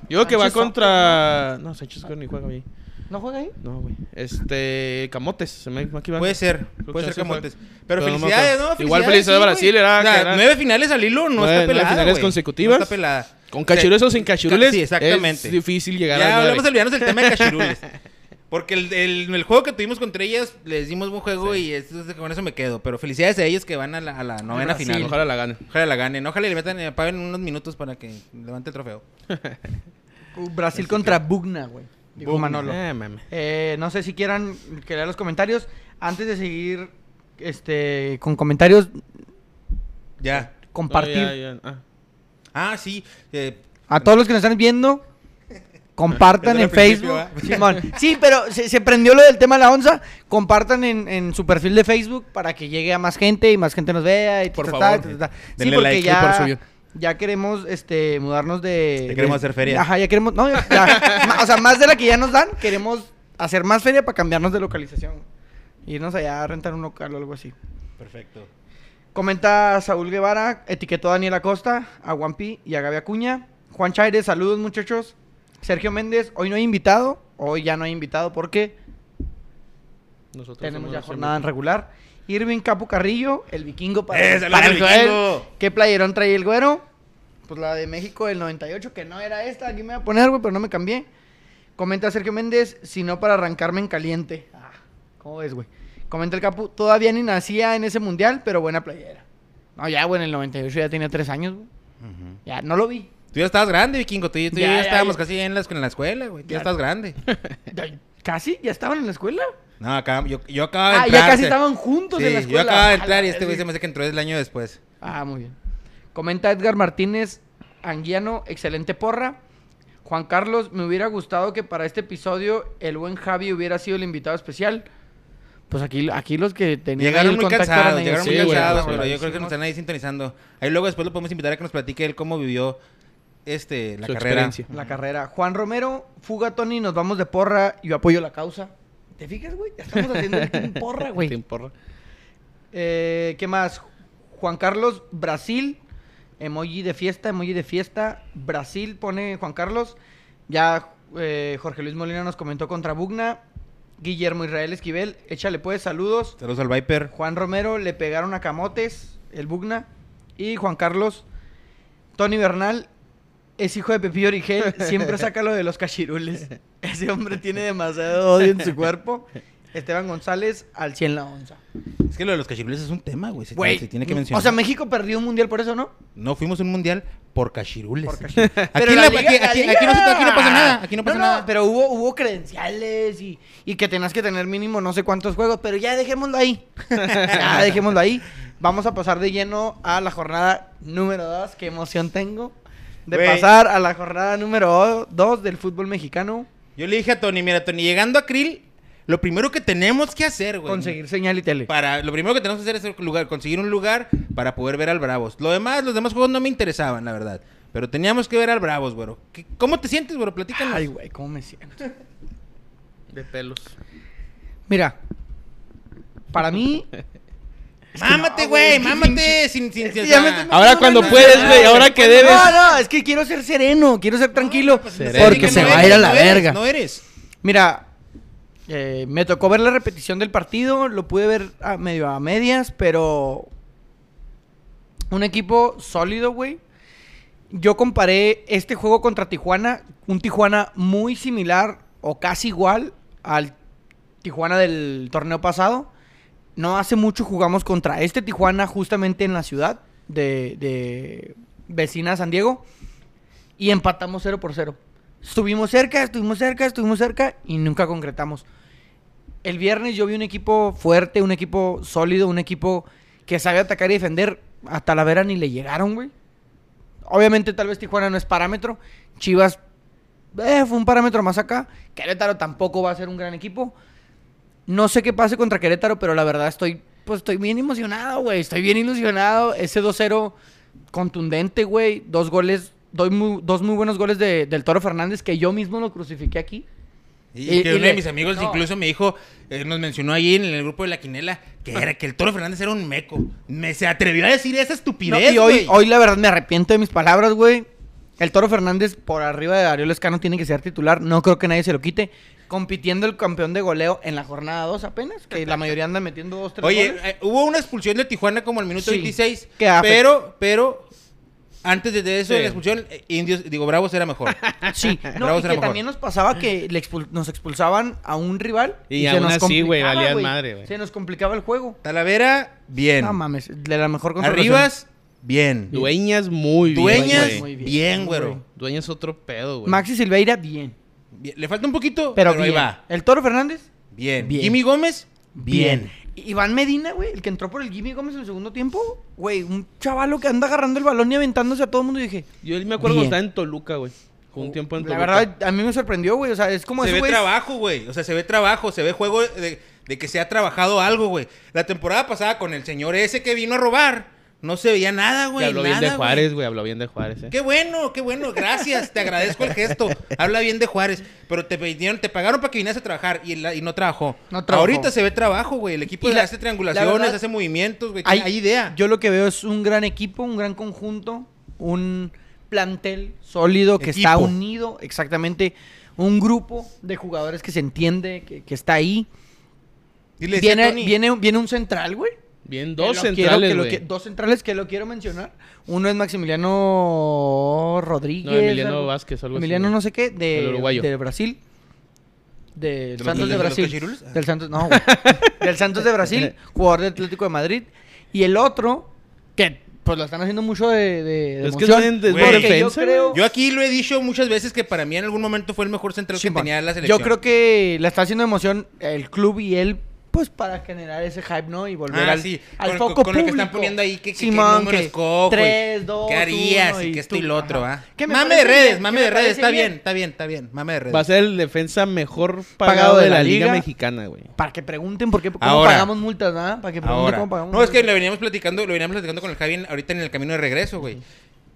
Yo creo que va contra. No, Sánchez ni juega ahí. ¿No juega ahí? No, güey. Este. Camotes. Se me. Puede ser, Creo puede ser. Camotes. Pero, Pero no felicidades. Igual felicidades a Brasil, era- O sea, era- nueve finales al hilo no Nueve- está nueve pelada, finales güey. consecutivas. No está pelada. Con cachirules o sin cachirules. Sí, exactamente. Es difícil llegar Ya a hablamos de olvidarnos del tema de cachirules. *laughs* Porque el, el, el juego que tuvimos contra ellas, les dimos buen juego y es- es- con eso me quedo. Pero felicidades a ellos que van a la, a la novena Brasil. final. Ojalá la ganen. Ojalá la ganen. Ojalá le metan, eh, paguen unos minutos para que levante el trofeo. *laughs* Brasil contra Bugna, güey. Digo Bugna. Manolo. Eh. Eh, no sé si quieran que lea los comentarios. Antes de seguir este, con comentarios, Ya. compartir. No, ya, ya. Ah. Ah, sí. eh, A todos los que nos están viendo, compartan *laughs* en Facebook. *laughs* Simón. Sí, pero se, se prendió lo del tema de la onza. Compartan en, en su perfil de Facebook para que llegue a más gente y más gente nos vea. Y Por ta, favor, ta, ta, ta. Sí, porque like. ya, por. Ya queremos este, mudarnos de... Ya queremos de- hacer feria. Ajá, ya queremos... No, ya- ya. *laughs* Ma- o sea, más de la que ya nos dan, queremos hacer más feria para cambiarnos de localización. Irnos allá a rentar un local o algo así. Perfecto. Comenta Saúl Guevara, etiquetó a Daniel Acosta, a Wampi y a Gaby Acuña. Juan Chaires, saludos muchachos. Sergio Méndez, hoy no hay invitado. Hoy ya no hay invitado porque Nosotros tenemos ya jornada en regular. Irving Capu Carrillo, el vikingo para, ¡Eh, saludos para el vikingo! ¿Qué playerón trae el güero? Pues la de México del 98, que no era esta. Aquí me voy a poner, güey, pero no me cambié. Comenta Sergio Méndez, si no para arrancarme en caliente. Ah, ¿cómo ves, güey? Comenta el Capu, todavía ni nacía en ese mundial, pero buena playera. No, ya, güey, en el 98 ya tenía tres años, güey. Ya, no lo vi. Tú ya estabas grande, vikingo. Tú, Ya, ya, ya, estábamos ya. casi en la, en la escuela, güey. Tú ya Ya. estás grande. *laughs* ¿Casi? ¿Ya estaban en la escuela? No, acá, yo, yo acababa de Ah, entrar. ya casi se- estaban juntos Sí, en la yo escuela. acababa de entrar y este güey vez. se me hace que entró el año después. Ah, muy bien. Comenta Edgar Martínez Anguiano, excelente porra. Juan Carlos, me hubiera gustado que para este episodio el buen Javi hubiera sido el invitado especial. Pues aquí, aquí los que tenían Llegaron el muy contacto cansados, llegaron muy Sí, cansados, pero yo creo que nos están ahí sintonizando. Ahí luego después lo podemos invitar a que nos platique él cómo vivió este, la Su carrera. La carrera. Juan Romero, fuga Tony, nos vamos de porra. Yo apoyo la causa. ¿Te fijas, güey? Ya estamos haciendo el team porra, güey. *laughs* Team porra. Eh, ¿Qué más? Juan Carlos, Brasil. Emoji de fiesta, emoji de fiesta. Brasil pone Juan Carlos. Ya eh, Jorge Luis Molina nos comentó contra Bugna. Guillermo Israel Esquivel, échale pues saludos. Saludos al Viper. Juan Romero le pegaron a Camotes, el Bugna. Y Juan Carlos, Tony Bernal, es hijo de Pepillo Origel, siempre saca lo de los cachirules. *laughs* Ese hombre tiene demasiado odio en su cuerpo. Esteban González, al 100 la onza. Es que lo de los cachirules es un tema, güey. Se, tiene que mencionar. O sea, México perdió un mundial por eso, ¿no? no fuimos un mundial por cachirules. Por cachirules. *laughs* Aquí, Pero la- la liga- aquí- la aquí- liga- aquí no, aquí no pasa nada. Aquí no pasa nada. Pero hubo, hubo credenciales y, y que tenías que tener mínimo no sé cuántos juegos, pero ya dejémoslo ahí. *laughs* ya dejémoslo ahí. Vamos a pasar de lleno a la jornada número 2. Qué emoción tengo. De pasar a la jornada número 2 del fútbol mexicano. Yo le dije a Tony, mira, Tony, llegando a Krill, lo primero que tenemos que hacer, güey. Conseguir señal y tele. Para, lo primero que tenemos que hacer es el lugar, conseguir un lugar para poder ver al Bravos. Lo demás, los demás juegos no me interesaban, la verdad. Pero teníamos que ver al Bravos, güero. ¿Qué- ¿Cómo te sientes, güero? Platícanos. Ay, güey, cómo me siento. De pelos. Mira, para mí. Mámate, güey, mámate. Sin, Ahora cuando puedes, güey, ahora que debes. No, no, es que quiero ser sereno, quiero ser tranquilo. pues, Sereno. porque que se no va a ir a la no eres, verga. No eres. Mira, eh, me tocó ver la repetición del partido, lo pude ver a medio a medias, pero un equipo sólido, güey. Yo comparé este juego contra Tijuana, un Tijuana muy similar o casi igual al Tijuana del torneo pasado. No hace mucho jugamos contra este Tijuana justamente en la ciudad de, de vecina San Diego y empatamos 0 por 0. Estuvimos cerca, estuvimos cerca, estuvimos cerca y nunca concretamos. El viernes yo vi un equipo fuerte, un equipo sólido, un equipo que sabe atacar y defender. A Talavera ni le llegaron, güey. Obviamente tal vez Tijuana no es parámetro. Chivas eh, fue un parámetro más acá. Querétaro tampoco va a ser un gran equipo. No sé qué pase contra Querétaro, pero la verdad estoy, pues estoy bien emocionado, güey. Estoy bien ilusionado. Ese 2-0 contundente, güey. Dos goles, doy muy- dos muy buenos goles de- del Toro Fernández que yo mismo lo crucifiqué aquí. Y, Y- que y uno le- de mis amigos no. incluso me dijo, eh, nos mencionó ahí en el grupo de la quinela, que era que el Toro Fernández era un meco. Me se atrevió a decir esa No, estupidez, y hoy, hoy la verdad me arrepiento de mis palabras, güey. El Toro Fernández por arriba de Darío Lescano tiene que ser titular. No creo que nadie se lo quite. Compitiendo el campeón de goleo en la jornada 2 apenas. Que la mayoría andan metiendo 2, 3 Oye, goles. eh, hubo una expulsión de Tijuana como al minuto Sí. 26, Que afectó. pero, pero, antes de eso, Sí. de la expulsión, eh, Indios, digo, Bravos era mejor. *laughs* Sí, no, Bravos y era que mejor. también nos pasaba que le expul- nos expulsaban a un rival. Y se aún nos así, güey, complicaba, valían madre, güey. Se nos complicaba el juego. Talavera, bien. No mames, de la mejor contratación. Arribas, bien. Dueñas muy bien. Dueñas, güey. Muy bien, bien, güero. bien. Dueñas otro pedo, güey. Maxi Silveira, bien. Bien. Le falta un poquito, Pero, pero, ahí bien. va. El Toro Fernández, Bien. Bien. Jimmy Gómez, bien. Iván Medina, güey, el que entró por el Jimmy Gómez en el segundo tiempo, güey, un chavalo que anda agarrando el balón y aventándose a todo el mundo y dije, Yo me acuerdo Bien. cuando estaba en Toluca, güey. Fue un tiempo en la verdad, a mí me sorprendió, güey, o sea, es como se ese ve güey- trabajo, güey. O sea, se ve trabajo, se ve juego de, de que se ha trabajado algo, güey. La temporada pasada con el señor ese que vino a robar, no se veía nada, güey. habló bien de Juárez, güey. Habló bien de Juárez, eh. Qué bueno, qué bueno, gracias, te agradezco el gesto. Habla bien de Juárez, pero te pidieron, te pagaron para que vinieras a trabajar y, la- y no trabajó. No trabajó. Ahorita se ve trabajo, güey. El equipo la- hace la triangulaciones, verdad, hace movimientos, güey. hay, idea. Yo lo que veo es un gran equipo, un gran conjunto, un plantel sólido que está unido, exactamente, un grupo de jugadores que se entiende, que, que está ahí. Y Viene, viene, viene un central, güey. Bien, que dos quiero- centrales, que lo güey. que- dos centrales que lo quiero mencionar. Uno es Maximiliano Rodríguez. No, Emiliano algo- Vázquez, algo Emiliano no sé qué, de, de Brasil. Del ¿De Santos de Brasil. Del Santos, no, güey. *laughs* Del Santos de Brasil, *laughs* jugador del Atlético de Madrid. Y el otro, que pues lo están haciendo mucho de, de, de Es que emoción, es defensa, yo creo. Yo aquí lo he dicho muchas veces que para mí en algún momento fue el mejor central que Simón, tenía la selección. yo creo que le está haciendo emoción el club y él, pues para generar ese hype, ¿no? Y volver Ah, al, sí, al con- foco con- con lo que están poniendo ahí, que- que- que Simón, número que escojo y tres, dos, ¿Qué harías? uno, y que esto y lo otro. ¿ah? Que me Mame de redes, bien, mame de redes, está bien. bien, está bien, está bien, mame de redes. Va a ser el defensa mejor pagado, de, la, Liga, Mexicana, güey. Para que pregunten por qué cómo Ahora. pagamos multas, ¿verdad? Para que pregunten Ahora. cómo pagamos No, es que multas. lo veníamos platicando, lo veníamos platicando con el Javi ahorita en el camino de regreso, güey.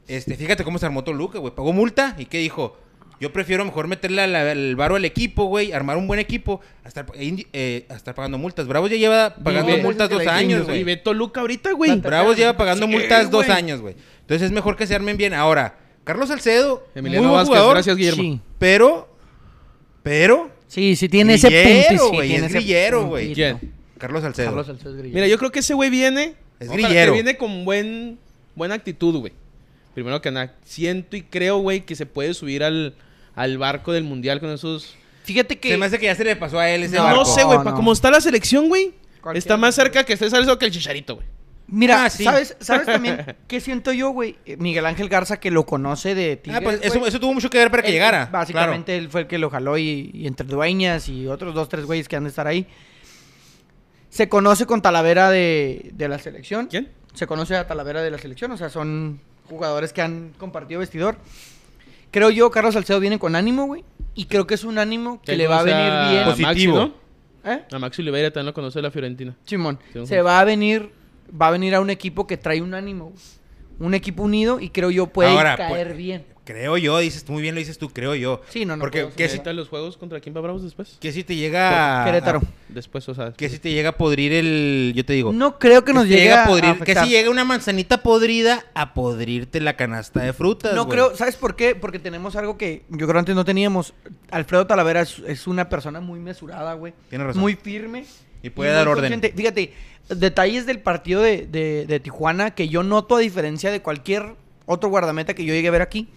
Este, fíjate cómo se armó Toluca, güey. Pagó multa y qué dijo. Yo prefiero mejor meterle a la- el varo al equipo, güey, armar un buen equipo, a estar, eh, eh, a estar pagando multas. Bravos ya lleva pagando multas dos años, Y güey. ve Toluca ahorita, güey. Bravos lleva pagando Sí, multas dos güey. años, güey. Entonces es mejor que se armen bien. Ahora, Carlos Salcedo, Emiliano muy buen Vázquez, jugador, gracias, Guillermo. Sí. pero, pero, Sí, sí tiene ese punto. güey, es grillero, güey. Carlos Salcedo. Carlos Salcedo es grillero. Mira, yo creo que ese güey viene. Es ojalá grillero. Que viene con buen, buena actitud, güey. Primero que nada, siento y creo, güey, que se puede subir al, al barco del mundial con esos. Fíjate que... Se me hace que ya se le pasó a él ese No, barco. No sé, güey, No, como está la selección, güey. Está más cerca que esté Salcedo que el Chicharito, güey. Mira, Ah, sí. ¿sabes, ¿sabes también *laughs* qué siento yo, güey? Eh, Miguel Ángel Garza, que lo conoce de Tigres, Ah, pues eso, eso tuvo mucho que ver para que Él- llegara. Básicamente él fue el que lo jaló y, y entre dueñas y otros dos, tres güeyes que han de estar ahí. Se conoce con Talavera de, de la selección. ¿Quién? se conoce a Talavera de la selección, o sea, son jugadores que han compartido vestidor. Creo yo, Carlos Salcedo viene con ánimo, güey. Y creo que es un ánimo que le va a venir a bien. Maxi, Positivo. ¿no? ¿Eh? A Maxi Oliveira también lo conoce la Fiorentina. Simón, Sí, se va a venir, va a venir a un equipo que trae un ánimo, güey. un equipo unido y creo yo puede Ahora, caer pues, bien. Creo yo, dices tú muy bien, lo dices tú, creo yo. Sí, no, no Porque puedo que si, ¿Necesitas los juegos contra quién va Bravos después? que si te llega... a- Querétaro. Después, o sea. Que si te llega a podrir el... Yo te digo. No creo que nos si llegue llega a a podrir, Que afectar. si llega una manzanita podrida a podrirte la canasta de frutas, No güey. creo, ¿sabes por qué? Porque tenemos algo que yo creo antes no teníamos. Alfredo Talavera es, es una persona muy mesurada, güey. Tienes razón. Muy firme. Y puede dar orden. consciente. Fíjate, detalles del partido de, de- de Tijuana que yo noto a diferencia de cualquier otro guardameta que yo llegue a ver aquí.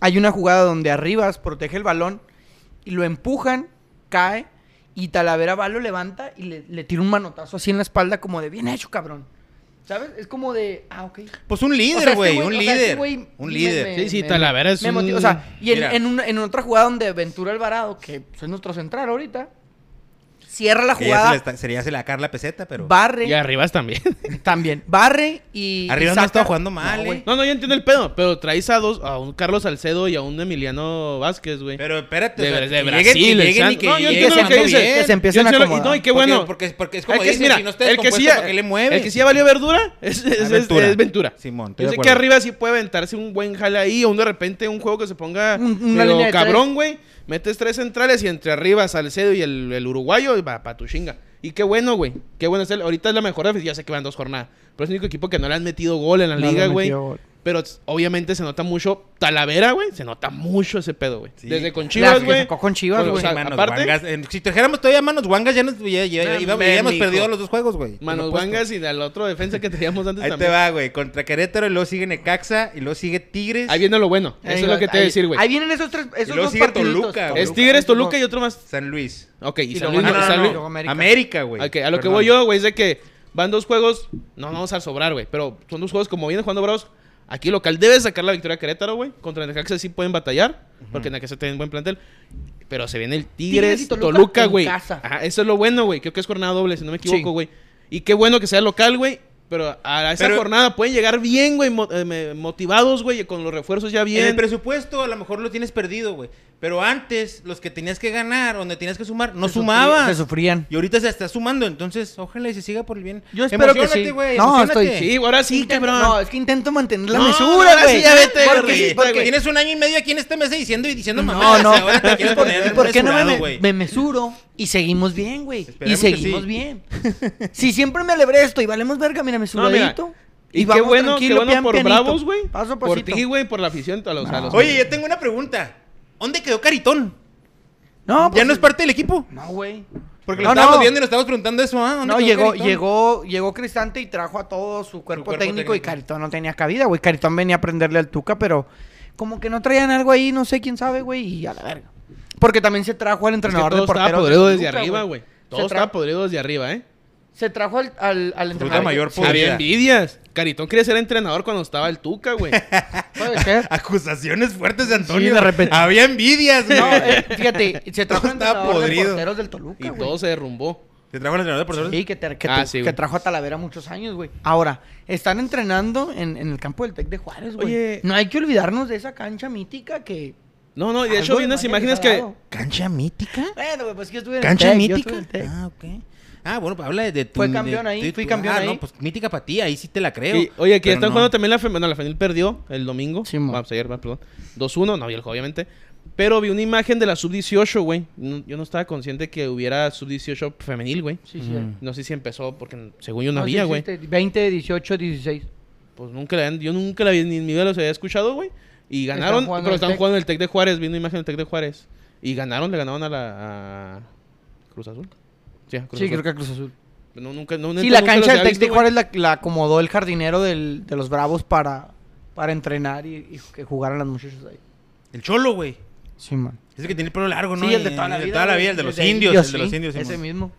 Hay una jugada donde Arribas protege el balón y lo empujan, cae y Talavera va, lo levanta y le, le tira un manotazo así en la espalda como de bien hecho, cabrón. ¿Sabes? Es como de, ah, ok. Pues un O sea, líder, este güey, un o sea, este líder. güey un líder. me- Sí, sí, me- Talavera es me motiva. un- O sea, y en, en, una- en otra jugada donde Ventura Alvarado, que pues, es nuestro central ahorita, cierra la Que se jugada, está- sería se la Carla peseta, pero... barre Y Arribas también. *laughs* también, barre y... Arriba y no estado jugando mal, güey. eh. No, no, yo entiendo el pedo, pero traes a dos, a un Carlos Salcedo y a un Emiliano Vázquez, güey. Pero espérate, De- o sea, de que Brasil, lleguen, que y que No, yo lleguen entiendo lo que dices. bien. Que se empiecen Yo a acomodar. No, y qué Porque- bueno. Porque, porque es como el que, dicen, mira, si no está el que sí, ¿para qué le mueve? el que sí ya valió verdura es, es, es- Ventura. es Ventura. Simón, Yo sé que arriba sí puede aventarse un buen jale ahí, o un de repente un juego que se ponga Un- una cabrón, güey. Metes tres centrales y entre arriba Salcedo y el, el uruguayo, y va pa' tu chinga. Y qué bueno, güey. Qué bueno es él. Ahorita es la mejor defensa. Ya sé que van dos jornadas. Pero es el único equipo que no le han metido gol en la No liga, güey. gol. Pero obviamente se nota mucho. Talavera, güey. Se nota mucho ese pedo, güey. Sí. Desde con Chivas, güey. sacó con Chivas, Bueno, güey. o sea, aparte- eh, si trajéramos todavía manos guangas, ya, nos, ya, ya, Nah, iba- me, ya habíamos mijo. perdido los dos juegos, güey. Manos. Vangas y al otro defensa que teníamos antes Ahí te va, güey. Contra Querétaro, y luego sigue Necaxa, y luego sigue Tigres. Ahí viene lo bueno. Eso Ahí es lo que te voy a decir, güey. Ahí vienen esos tres, esos luego dos sigue partiditos. Toluca, güey. Es Tigres, Toluca y otro más. San Luis. Ok, y, Y San luego- Luis. no, no, San no, Luis- no. América. América, güey. Ok, a lo que voy yo, güey, es de que van dos juegos, no vamos a sobrar, güey, pero son dos juegos como vienen jugando Bravos. Aquí local debe sacar la victoria a Querétaro, güey. Contra Necaxa sí pueden batallar, porque Necaxa tiene buen plantel. Pero se viene el Tigres, Tigres y Toluca güey. Ajá, eso es lo bueno, güey. Creo que es jornada doble, si no me equivoco, Sí. güey. Y qué bueno que sea local, güey. Pero a esa Pero- jornada pueden llegar bien, güey, eh, motivados, güey, con los refuerzos ya En el bien. presupuesto a lo mejor lo tienes perdido, güey. Pero antes, los que tenías que ganar, donde tenías que sumar, no Se sumabas. Se sufrían. Y ahorita se está sumando, entonces ojalá y se siga por el bien. Yo espero que sí. güey, No, estoy- Sí, ahora sí, Intento- cabrón. No, es que intento mantener la No, mesura, ahora güey. sí, ya vete, Porque- güey. porque- Tienes un año y medio aquí en este mes diciendo y diciendo No, mamadas. no. y Ahora te quieres poner ¿Y por qué no me, me, güey. me mesuro y seguimos bien, güey? Y seguimos sí. bien. *laughs* si siempre me alebré esto y valemos verga, mira, No, mesuradito. mira, Y, qué vamos bueno, qué bueno pian por pianito. Bravos, güey. Por ti, güey, por la afición. A los, a los- Oye, yo tengo una pregunta. ¿Dónde quedó Caritón? No, ¿Ya pues, no es parte del equipo? No, güey. Porque No, lo estábamos no. viendo y nos estábamos preguntando eso. Ah, ¿dónde No, quedó llegó, Caritón? llegó, llegó Cristante y trajo a todo su cuerpo, cuerpo técnico, y. Caritón no tenía cabida, güey. Caritón venía a aprenderle al Tuca, pero como que no traían algo ahí, no sé quién sabe, güey, y a la verga. Porque también se trajo al Es que entrenador todo de estaba porteros. podrido desde arriba, güey. Todo estaba podrido desde arriba, ¿eh? Se trajo al, al, al entrenador. mayor podrida. Había envidias. Caritón quería ser entrenador cuando estaba el Tuca, güey. *laughs* Puede ser. Acusaciones fuertes de Antonio. Sí, de repente. Había envidias, güey. No, eh, fíjate, se trajo al entrenador de podrido. porteros del Toluca, y güey. todo se derrumbó. ¿Te trajo el entrenador de porteros? Sí, que, te- que, Ah, tu- sí, que güey. trajo a Talavera muchos años, güey. Ahora, están entrenando en, en el campo del Tec de Juárez, güey. Oye. No hay que olvidarnos de esa cancha mítica que... No, no, y de Algo hecho vi unas imágenes que se. ¿Cancha mítica? Bueno, güey, pues que yo estuve en ¿Cancha el Tec, yo mítica? estuve en el Tec. Ah, ok. Ah, bueno, pues habla de, de tu... Fue de- campeón ahí, de fui tu- campeón ah, ahí. no, pues mítica para ti, ahí sí te la creo. Y, oye, aquí están no. jugando también la Femenil. Bueno, la Femenil perdió el domingo. Sí. Vamos, ayer, perdón. 2-1, no vi el juego, obviamente. Pero vi una imagen de la sub-18, güey. No- yo no estaba consciente que hubiera sub-18 femenil, güey. Sí, sí. Mm. No sé si empezó porque según yo no, No, había, sí güey. existe. 20, 18, 16. Pues nunca la habían- yo nunca la vi, ni en mi vida los había escuchado, güey. Y Están ganaron, jugando pero están Tec. jugando en el Tec de Juárez, vi una imagen del Tec de Juárez. Y ganaron, le ganaron a la a Cruz Azul. Sí, a Cruz Sí, Azul. creo que a Cruz Azul. No, nunca, no, Sí, neta, la nunca cancha del Tec de. Juárez la, la acomodó el jardinero del- de los Bravos para, para entrenar y, y que jugaran las muchachas ahí. El cholo, güey. Sí, man. Ese que tiene el pelo largo, ¿no? Sí, el de toda la el vida. de toda la güey, vida, el de los indios. indios, El de los sí, indios, Ese mismo.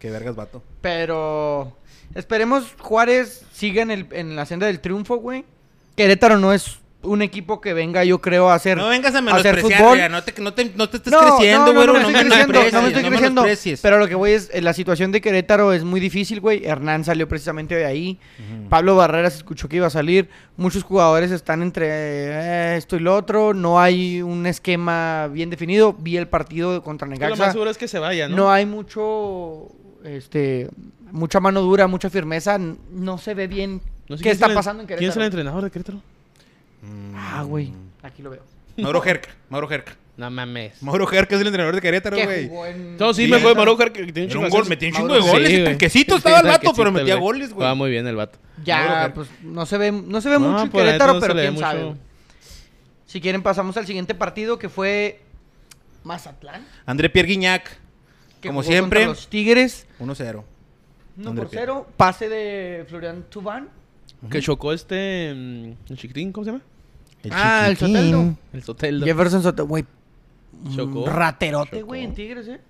Qué vergas, vato. Pero esperemos Juárez siga en, el, en la senda del triunfo, güey. Querétaro no es un equipo que venga, yo creo, a hacer, No vengas a hacer menospreciar, fútbol. güey, no te, no, te, no te estés No, creciendo, no, no, no, no, me estoy creciendo, menosprecies, no me estoy no creciendo. menosprecies. Pero lo que voy es, eh, la situación de Querétaro es muy difícil, güey. Hernán salió precisamente de ahí. Pablo Barreras escuchó que iba a salir. Muchos jugadores están entre eh, esto y lo otro. No hay un esquema bien definido. Vi el partido contra Lo Necaxa. más seguro es que se vaya, ¿no? No hay mucho, este, mucha mano dura, mucha firmeza. No se ve bien No sé qué está es el- pasando en ¿Quién es el Querétaro. entrenador de Querétaro? Ah, güey, aquí lo veo. Mauro Jerca, Mauro Jerca. No mames. Mauro Jerca es el entrenador de Querétaro, Que güey. en- No, sí, Sí, me acuerdo de Mauro que tiene un gol, metía un chingo de goles. Sí, tanquecito estaba el vato, pero metía goles, güey. Jugaba muy bien el vato. Ya, Jerca. pues no se ve, no se ve No, mucho Querétaro, no pero quién sabe. mucho. Si quieren pasamos al siguiente partido que fue Mazatlán. André Pierre Guignac, que como jugó siempre, Los Tigres. 1-0. 1 André por Pierre. 0. Pase de Florian Tubán. Que chocó este. mm, El chiquitín, ¿cómo se llama? Ah, el Soteldo. El Soteldo. Jefferson Soteldo, güey. Chocó. Raterote, güey, en Tigres, eh.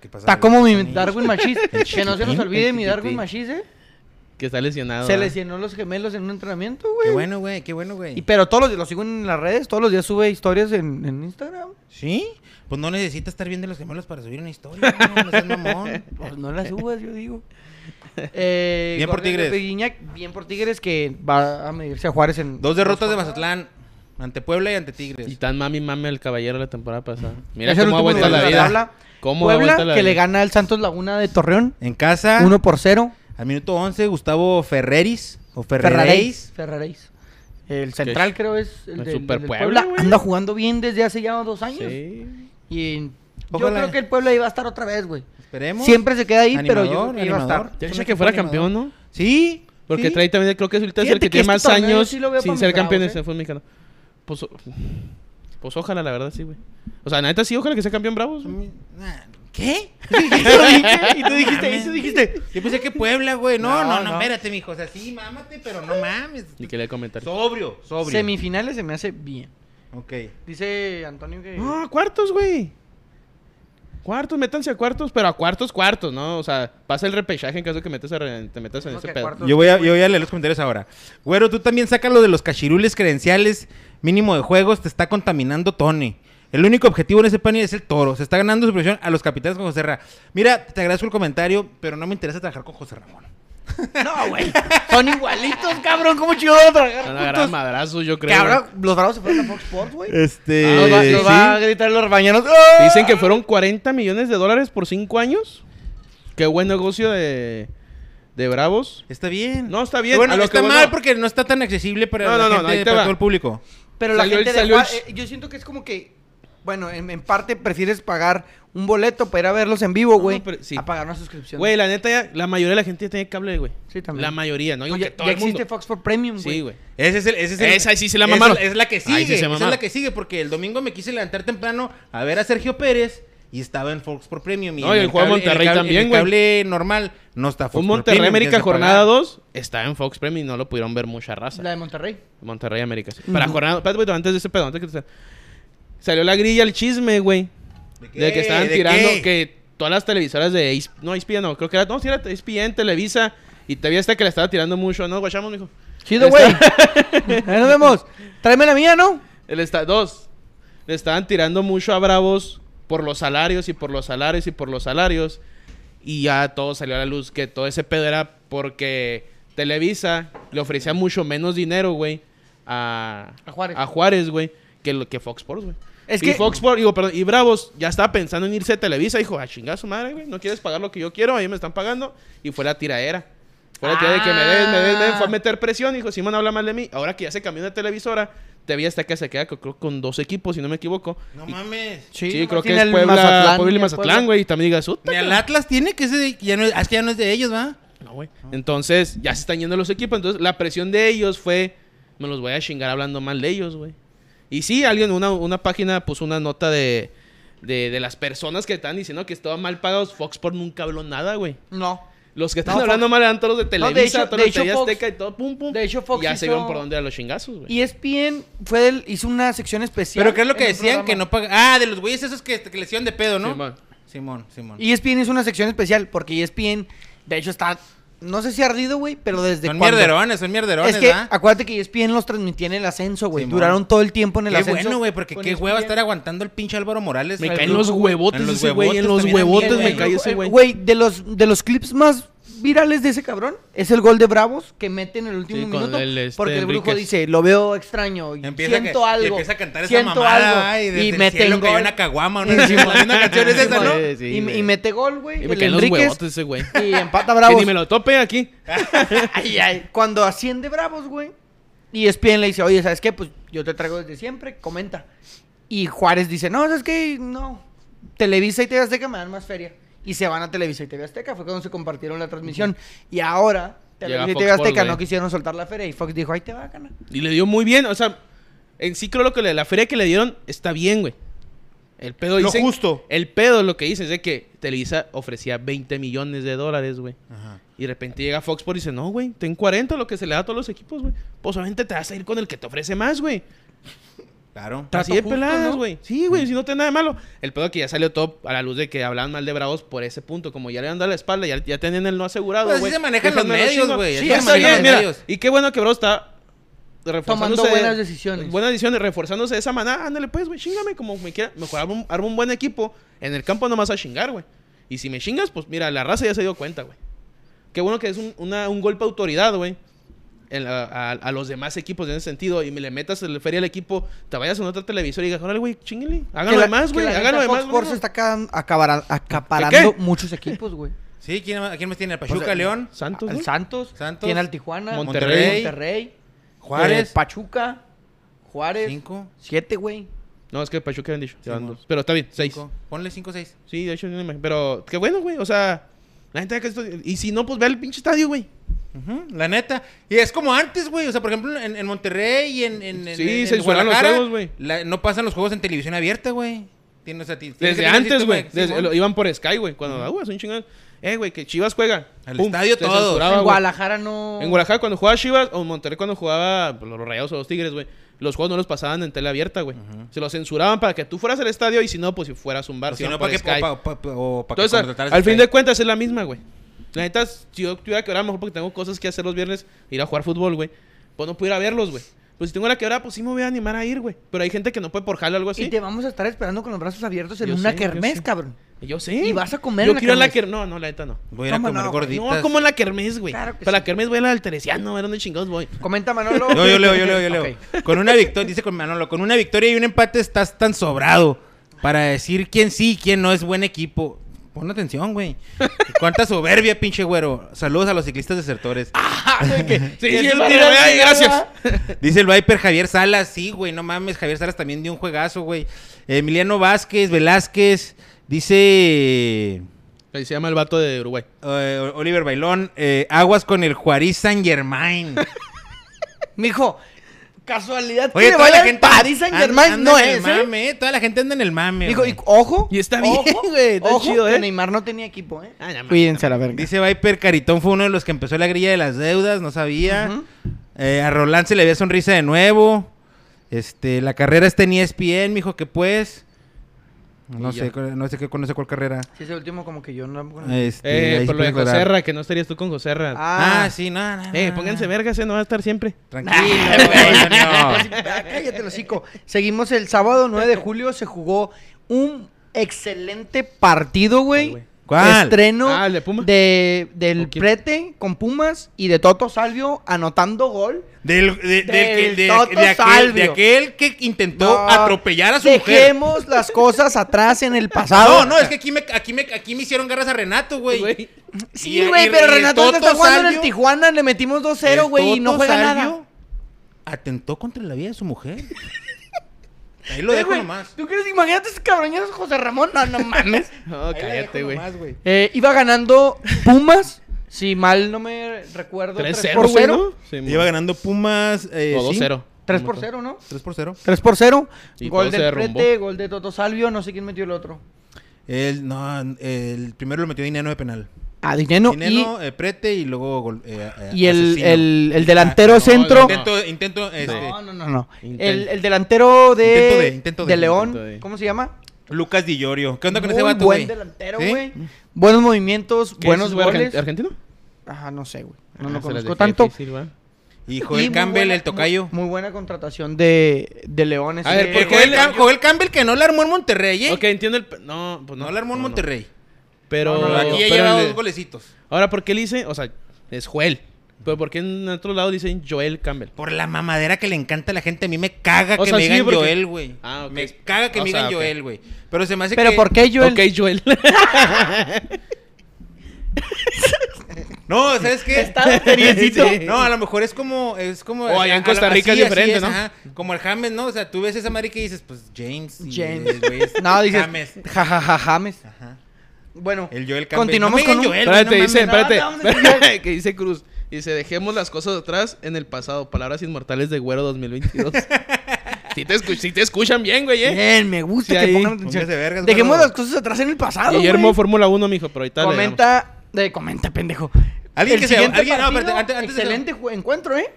¿Qué pasa? Está como mi. Darwin Machis. El que no se nos olvide el mi Darwin. Machis, eh. Que está lesionado. Se ¿verdad? lesionó los gemelos en un entrenamiento, güey. Qué bueno, güey, qué bueno, Y, güey. pero todos los días lo sigo en las redes, todos los días sube historias en, en Instagram. ¿Sí? Pues no necesitas estar viendo los gemelos para subir una historia, *laughs* no seas mamón. Pues no las subas, yo digo. *laughs* Eh, Bien por Tigres. Guiñac, bien por Tigres que va a medirse a Juárez en... Dos derrotas de. Mazatlán, ante Puebla y ante Tigres. Y tan mami mami el caballero la temporada pasada. Mira cómo ha vuelto la vida. tabla. ¿Cómo Puebla la que le vida? gana al Santos Laguna de Torreón. En casa, 1 por 0. al minuto 11, Gustavo Ferreris, o Ferreréis. Ferraréis. Ferraréis. El central creo es el, el de, Super del Puebla, Puebla. Anda jugando bien desde hace ya dos años. Sí. Y yo Ojalá. creo que el Puebla iba a estar otra vez, güey. Esperemos. Siempre se queda ahí, pero yo Animador, creo que iba a animador. estar. Ya que fuera animador. campeón, ¿no? Sí. Porque sí. trae también, creo que es el que que tiene este más años sí sin ser campeón en ¿eh? el fútbol mexicano. Pues, pues ojalá, la verdad, sí, güey. O sea, neta sí, ojalá que sea campeón Bravos. güey. ¿Qué? *laughs* y tú dijiste, y tú dijiste. Yo pensé que Puebla, güey. No, No, no, no, espérate, mijo. O sea, sí, mámate, pero no mames. Ni que le comentar. Sobrio, sobrio. Semifinales se me hace bien. Ok. Dice Antonio que... No, cuartos, güey. Cuartos, métanse a cuartos, pero a cuartos, cuartos, ¿no? O sea, pasa el repechaje en caso de que metas a re- te metas en ese pedo. cuartos- Yo voy, a, yo voy a leer los comentarios ahora. Güero, tú también saca lo de los cachirules credenciales mínimo de juegos. Te está contaminando Tony. El único objetivo en ese panel es el toro. Se está ganando su presión a los capitanes con José Ra. Mira, te agradezco el comentario, pero no me interesa trabajar con José Ramón. *laughs* No, güey. Son igualitos, cabrón. ¿Cómo chido a trabajar madrazos, yo creo. Cabrón, los bravos se fueron a Fox Sports, güey. Este. Ah, Nos va, sí. va a gritar los bañanos. güey. Dicen que fueron 40 millones de dólares por 5 años. Qué buen negocio de, de Bravos. Está bien. No, está bien. Bueno, A lo está que mal no. porque no está tan accesible para No, la no, no, gente, te para va. todo el público. Pero la Salió gente de Juárez- eh, yo siento que es como que, bueno, en, en parte prefieres pagar un boleto para ir a verlos en vivo, No, güey, sí. a pagar una suscripción. Güey, la neta, ya, la mayoría de la gente ya tiene cable, güey. Sí, también. La mayoría, no digo Oye, que todo ya el mundo. existe Fox for Premium, güey. Sí, güey. Ese es el, ese es el- Esa sí se la esa mamaron. Es la que sigue. sí se esa es la que sigue porque el domingo me quise levantar temprano a ver a Sergio Pérez y estaba en Fox por Premium. Y No, y el juego cable- Monterrey cable- también, güey. el cable normal no está Fox Un Monterrey Premium, América jornada pagar. 2 está en Fox Premium y no lo pudieron ver mucha raza. La de Monterrey. Monterrey América, sí. Para jornada, espérate, antes de ese pedo, antes que te... Salió la grilla, el chisme, güey. ¿De De, que estaban ¿De tirando, qué? que todas las televisoras de... No, ESPN no, creo que era... No, sí era ESPN, Televisa. Y te hasta que le estaba tirando mucho. No, guachamos, mijo. Chido, güey. *laughs* Ahí nos vemos. Tráeme la mía, ¿no? El está dos. Le estaban tirando mucho a Bravos por los salarios y por los salarios y por los salarios. Y ya todo salió a la luz que todo ese pedo era porque Televisa le ofrecía mucho menos dinero, güey, a, A Juárez. a Juárez, güey, que, lo- que Fox Sports, güey. Es y que- Fox Sports, digo, perdón, y Bravos ya estaba pensando en irse a Televisa. Dijo, a chingar su madre, güey, no quieres pagar lo que yo quiero, ahí me están pagando. Y fue la tiraera. Fue la tiraera de que me debes, me debes, me debes. Fue a meter presión. Dijo, Simón habla mal de mí. Ahora que ya se cambió de televisora, TV hasta que se queda con- creo, con dos equipos, si no me equivoco. No Y- mames. Sí, creo que es el Puebla, Mazatlán Puebla y Mazatlán, güey. Y también digas, "Uta, Ni al Atlas tiene que ese ya no es, ah, es que ya no es de ellos, ¿va? No, güey. Entonces, ya se están yendo los equipos. Entonces, la presión de ellos fue, me los voy a chingar hablando mal de ellos, güey. Y sí, alguien, una, una página puso una nota de, de, de las personas que están diciendo que estaban mal pagados. Fox Sports nunca habló nada, güey. No. Los que están No, hablando Fox- mal eran todos los de No, de Televisa, hecho- todos de los de hecho, Fox- Azteca y todo, pum, pum. de hecho, Fox Y ya se vieron por dónde a los chingazos, güey. Y ESPN fue del- hizo una sección especial. Pero ¿qué es lo que decían? Que no pagan. Ah, de los güeyes esos que, que le hicieron de pedo, ¿no? Simón. Simón, Simón. ESPN hizo una sección especial porque ESPN, de hecho, está no sé si ardido, güey, pero desde Son cuando... mierderones, son mierderones, Es que ¿verdad? acuérdate que E ESPN los transmitía en el ascenso, güey. Duraron todo el tiempo en el Qué ascenso. bueno, güey, porque qué ESPN. hueva estar aguantando el pinche Álvaro Morales. Me caen los huevotes En los ese güey, en huevotes los también huevotes me cae ese güey. Güey, de los, de los clips más virales de ese cabrón es el gol de Bravos que mete en el último Sí, minuto. el, este, porque el brujo dice, lo veo extraño, y Empieza siento que- y algo. empieza a cantar esa siento mamada, algo, y desde y mete gol. una caguama, una, Sí, una canción es esa, ¿no? Sí, sí, y, güey. y mete gol, güey. Y me caen los huevotes ese güey. *laughs* Y empata Que Bravos. ni me lo tope aquí. *laughs* Ay, ay. Cuando asciende Bravos, güey. Y ESPN le dice, oye, ¿sabes qué? Pues yo te traigo desde siempre, comenta. Y Juárez dice, no, ¿sabes qué? No. Televisa y TV Azteca me dan más feria. Y se van a Televisa y TV Azteca. Fue cuando se compartieron la transmisión. Y ahora, Televisa y TV Azteca Sports, no quisieron soltar la feria. Y Fox dijo, ahí te va, cana. Y le dio muy bien. O sea, en sí creo lo que le- la feria que le dieron está bien, güey. El pedo Lo dicen- justo. El pedo lo que dice es de que Televisa ofrecía 20 millones de dólares, güey. Ajá. Y de repente llega Fox Sports y dice, no, güey, ten 40 lo que se le da a todos los equipos, güey. Pues obviamente te vas a ir con el que te ofrece más, güey. Claro. Así de peladas, ¿no? güey. Sí, güey, si no tiene nada de malo. El pedo que ya salió todo a la luz de que hablaban mal de Bravos por ese punto. Como ya le han dado la espalda, ya, ya tenían el no asegurado, Pues así güey. se manejan los medios, güey, Sí, así se está manejan bien, los mira. medios. Y qué bueno que Bravos está reforzándose. Tomando buenas decisiones. Buenas decisiones, reforzándose de esa manera. Ándale, pues, güey, chingame como me quiera. Mejor arma un, buen equipo. En el campo no vas a chingar, güey. Y si me chingas, pues mira, la raza ya se dio cuenta, güey. Qué bueno que es un, una- un golpe de autoridad, güey. En la- a, a los demás equipos en ese sentido y me le metas el feria al equipo, te vayas a un otro televisor y digas, órale, güey, chingale, háganlo de más, güey, háganlo de más. Fox está acaparando muchos equipos, güey. Sí, ¿quién, ¿a quién más tiene? ¿El Pachuca, sea, León? Santos, ¿no? Santos, Santos, tiene al Tijuana, Monterrey, Monterrey, Juárez. eh, Pachuca, Juárez, Cinco. siete, güey. No, es que Pachuca habían dicho. Sí. Pero está bien, seis. Cinco. Ponle cinco, seis. Sí, de hecho, no me imagino. Pero qué bueno, güey. O sea, la gente que esto. Y si no, pues ve al pinche estadio, güey. La neta. Y es como antes, güey. O sea, por ejemplo, en, en Monterrey y en, en, en- Sí, en censuraron los Guadalajara, juegos, güey. la- No pasan los juegos en televisión abierta, güey. Tiene, o sea, Desde antes, güey. de- Desde- Simón. lo- Iban por Sky, güey. Cuando, ah, güey, son chingados. Eh, güey, que Chivas juega. Al estadio se censuraba, en. Guadalajara no. En Guadalajara cuando jugaba Chivas o en Monterrey cuando jugaba pues, los Rayados o los Tigres, güey. Los juegos no los pasaban en tele abierta, güey. Se los censuraban para que tú fueras al estadio y si no, pues si fueras un bar. O si no, para que, Sky. o pa- pa- o pa' que Entonces, contrataras al fin de cuentas es la misma, güey. La neta, si yo tuviera que orar, mejor porque tengo cosas que hacer los viernes, ir a jugar fútbol, güey. Pues no pudiera verlos, güey. Pues si tengo la que orar, pues sí me voy a animar a ir, güey. Pero hay gente que no puede por jale o algo así. Y te vamos a estar esperando con los brazos abiertos en Yo una sé, yo kermés, sé. cabrón. Y Yo sé. Y vas a comer Yo en la quiero la kermés. No, no, la neta no. Voy a ir a ¿Cómo comer no, gorditas. No, como en la kermés, güey. Claro que Para sí. la kermés voy a la del Teresiano, a ver dónde chingados voy. Comenta Manolo. Yo, yo leo, yo leo, yo leo. Con una victoria, dice con Manolo, con una victoria y un empate estás tan sobrado para decir quién sí y quién no es buen equipo. Pon atención, güey. Cuánta soberbia, pinche güero. Saludos a los ciclistas desertores. *laughs* *laughs* Sí, Y sí, eso va, tira güey, ay, así, gracias. *laughs* Dice el Viper Javier Salas. Sí, güey, no mames. Javier Salas también dio un juegazo, güey. Emiliano Vázquez, Velázquez. Dice Ahí se llama el vato de Uruguay. eh, Oliver Bailón. eh, aguas con el Juárez Saint Germain. Mijo, casualidad Oye, que le toda vaya la gente Paris Saint Germain anda no en el es, ¿eh? mame, eh. Toda la gente anda en el mame. Güey. y ojo. Y está bien, ojo, güey, está ojo, chido, que ¿eh? Neymar no tenía equipo, ¿eh? Ah, ya, Cuídense a la verga. Dice Viper Caritón fue uno de los que empezó la grilla de las deudas, no sabía. Eh, a Roland se le había sonrisa de nuevo. Este, la carrera está en ESPN, mijo, que pues. No sé, no sé qué, no sé cuál carrera. Sí, ese último como que yo no... Este, Eh, por lo de. Joserra, que no estarías tú con Joserra. Ah, sí, no, no, Eh, no, pónganse no. vergas, eh, no va a estar siempre. Tranquilo, Ah, güey. Ah, *laughs* Cállate, el hocico. Seguimos el sábado 9 de julio. Se jugó un excelente partido, güey. ¿Cuál? Estreno Ah, ¿el de Pumas? de- del ¿Con quién? Prete con Pumas y de Toto Salvio anotando gol. Del, de, del que- Del de- Toto de aquel, Salvio. de aquel que intentó No, atropellar a su mujer. Dejemos las cosas atrás en el pasado. No, no, es que aquí me, aquí me, aquí me hicieron garras a Renato, güey. Sí, Y- güey, pero y Renato ahorita Toto está jugando en el Salvio- Tijuana, le metimos 2-0, El güey, y no Toto juega Salvio nada. Atentó contra la vida de su mujer. Ahí lo Eh, dejo güey, nomás. ¿Tú crees? Imagínate ese cabroñazo José Ramón. No, no mames. *laughs* No, cállate, güey. Eh, iba ganando Pumas, si mal no me recuerdo. 3 3-0, por güey, 0. ¿no? Sí, Iba ganando Pumas. Eh, O sí, 2-0. 3 por 0, ¿no? 3 por 0. 3 por 0. Y Gol del. Prete, gol de Toto Salvio, no sé quién metió el otro. El, no, el primero lo metió Dineno de penal. Ah, Dineno. Dineno, eh, Prete y luego gol- eh, eh, y, y el, el, el delantero Ah, no, centro. Intento, intento, este, No, no, no, no. El, el delantero de, Intento de- intento de- de León, intento de- ¿cómo se llama? Lucas Di Llorio. ¿Qué onda con Muy ese vato, buen delantero, ¿Sí? güey. Buenos movimientos, ¿Qué buenos goles. argen- ¿Argentino? Ajá, no sé, güey. No Ah, lo conozco tanto. difícil. Y Y Joel Campbell, buena- el tocayo. Muy, muy buena contratación de, de Leones. A ver, Eh, ¿por El qué Joel, le- Cam- Joel Campbell que no la armó en Monterrey, ¿eh? Ok, entiendo el... No, pues no. No, la armó en no, no. Pero... No, no, no, Aquí ya pero de- dos golecitos. Ahora, ¿por qué le dice? O sea, es Joel. Pero ¿por qué en otro lado dicen Joel Campbell? Por la mamadera que le encanta a la gente. A mí me caga O que sea, me sí, digan porque- Joel, güey. Ah, ok. Me caga que O me sea, digan. Joel, güey. Pero se me hace Pero que... ¿por qué Joel? Ok, Joel. *laughs* No, ¿sabes qué? *laughs* Está seriecito. Sí. *laughs* No, a lo mejor es como... Es como O allá en Costa Rica es diferente, ¿no? ajá. Como el James, ¿no? O sea, tú ves esa madre que dices, pues James. y James. güey es No, dices. James. Jajaja, James. Ajá. Bueno, El Joel Campbell. continuamos No con un. Joel, Espérate, no dice, mames. espérate. *laughs* que dice Cruz. Dice, dejemos las cosas atrás en el pasado. Palabras inmortales de Güero 2022. *laughs* sí, te escuchan bien, güey, ¿eh? Bien, me gusta Sí, que ahí. pongan atención. Vergas, Dejemos bueno. las cosas atrás en el pasado. Guillermo. Fórmula 1, mijo, pero ahorita. Comenta. De, comenta, pendejo. Alguien El que se- siguiente alguien- no, partido, antes- antes excelente encuentro, ¿eh?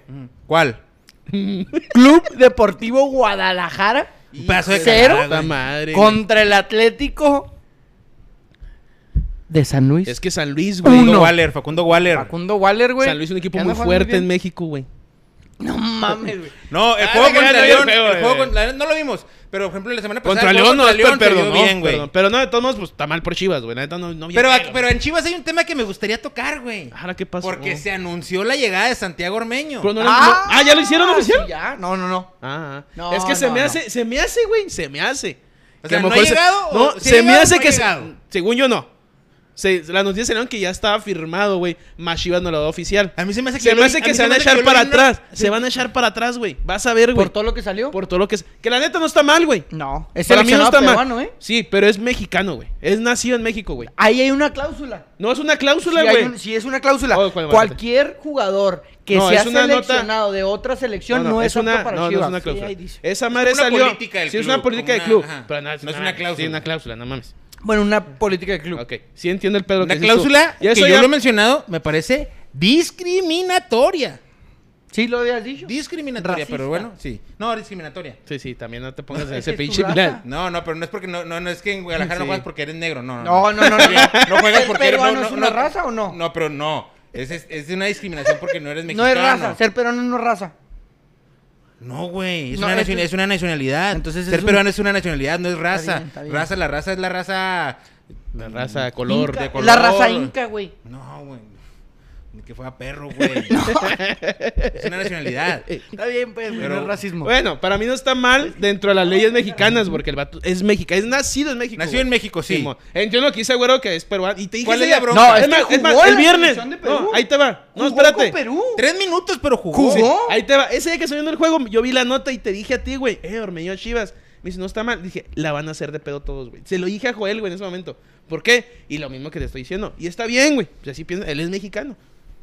¿Cuál? *laughs* Club Deportivo Guadalajara. Un pedazo de Cero. madre. Contra el Atlético de San Luis. Es que San Luis, güey. Facundo. Waller, Facundo Waller. Facundo Waller, güey. San Luis es un equipo muy fuerte en México, güey. No mames, güey. *laughs* No, el Ah, juego no, contra no, no, León. no, no, el juego no. con- la- no lo vimos. Pero, por ejemplo, la semana pasada. Contra el juego León no, León perdón, no, bien, güey. Pero no, de todos modos, pues está mal por Chivas, güey. No, no Pero, el pero en Chivas hay un tema que me gustaría tocar, güey. Ahora, ¿qué pasó? Porque se anunció la llegada de Santiago Ormeño. No no- ah, ¿ya lo hicieron oficial? sí, ya. No, no, no. Ah, ah. No, es que se no, me no. hace, se me hace, güey, se me hace. O sea, ¿no lo ha llegado o- No, se me hace no que según yo no. Se, las noticias salieron que ya estaba firmado, güey. Más Chivas no lo da oficial. A mí se me hace que Se me hace que van a echar para atrás. Se van a echar para atrás, güey. Vas a ver, güey. ¿Por todo lo que salió? Por todo lo que. Que la neta no está mal, güey. No. Es Para mí no está mal. peruano, ¿eh? Sí, pero es mexicano, güey. Es nacido en México, güey. Ahí hay una cláusula. No es una cláusula, Sí, güey. un- sí, es una cláusula. Oh, ¿cuál, Cualquier jugador que No, sea es una nota- seleccionado de otra selección no, es, una, para no, es una cláusula. Esa madre Es una salió. política del sí, es club, una política club. una-. Pero no, No es una cláusula. Sí, una cláusula, no mames. Bueno, una política de club. Ok, sí entiendo el pedo Una que cláusula Y eso que ya- yo lo he mencionado, me parece discriminatoria. ¿Sí lo habías dicho? Discriminatoria, Racista. pero bueno, sí. No, discriminatoria. Sí, sí, también no te pongas *laughs* en Es ese pinche. No, no, pero no es porque no, no, no es que en Guadalajara no juegas porque eres negro, no. No, no, no. no. No *laughs* juegas ¿El porque eres peruano no, es no, una no. raza o no? No, pero no. Es, es, es una discriminación porque no eres No mexicano. es raza. Ser peruano no es raza. No, güey. Es, No, una es- es una nacionalidad. Entonces Ser es un- peruano es una nacionalidad, no es raza. bien, está bien. Raza, la raza es la raza. La raza, color. Inca. de color. La raza inca, güey. No, güey. Que fuera perro, güey. *laughs* Es una nacionalidad. Está bien, pues, güey, Pero- no es racismo. Bueno, para mí no está mal dentro de las leyes mexicanas, porque el vato es mexicano, es nacido en México. Nació güey. en México, sí. Simón. Entiendo que dice güero que es peruano. Y te dije ¿Cuál es la bronca? No, es es más, es el viernes. selección de Perú. No, ahí te va. No, Jugó espérate. con Perú. Tres minutos, pero jugó. ¿Jugó? Sí, ahí te va. Ese día que estoy viendo el juego, yo vi la nota y te dije a ti, güey, eh, Ormeño Chivas. Me dice, no está mal. Dije, la van a hacer de pedo todos, güey. Se lo dije a Joel, güey, en ese momento. ¿Por qué? Y lo mismo que te estoy diciendo. Y está bien, güey. Pues así piensa, él es mexicano.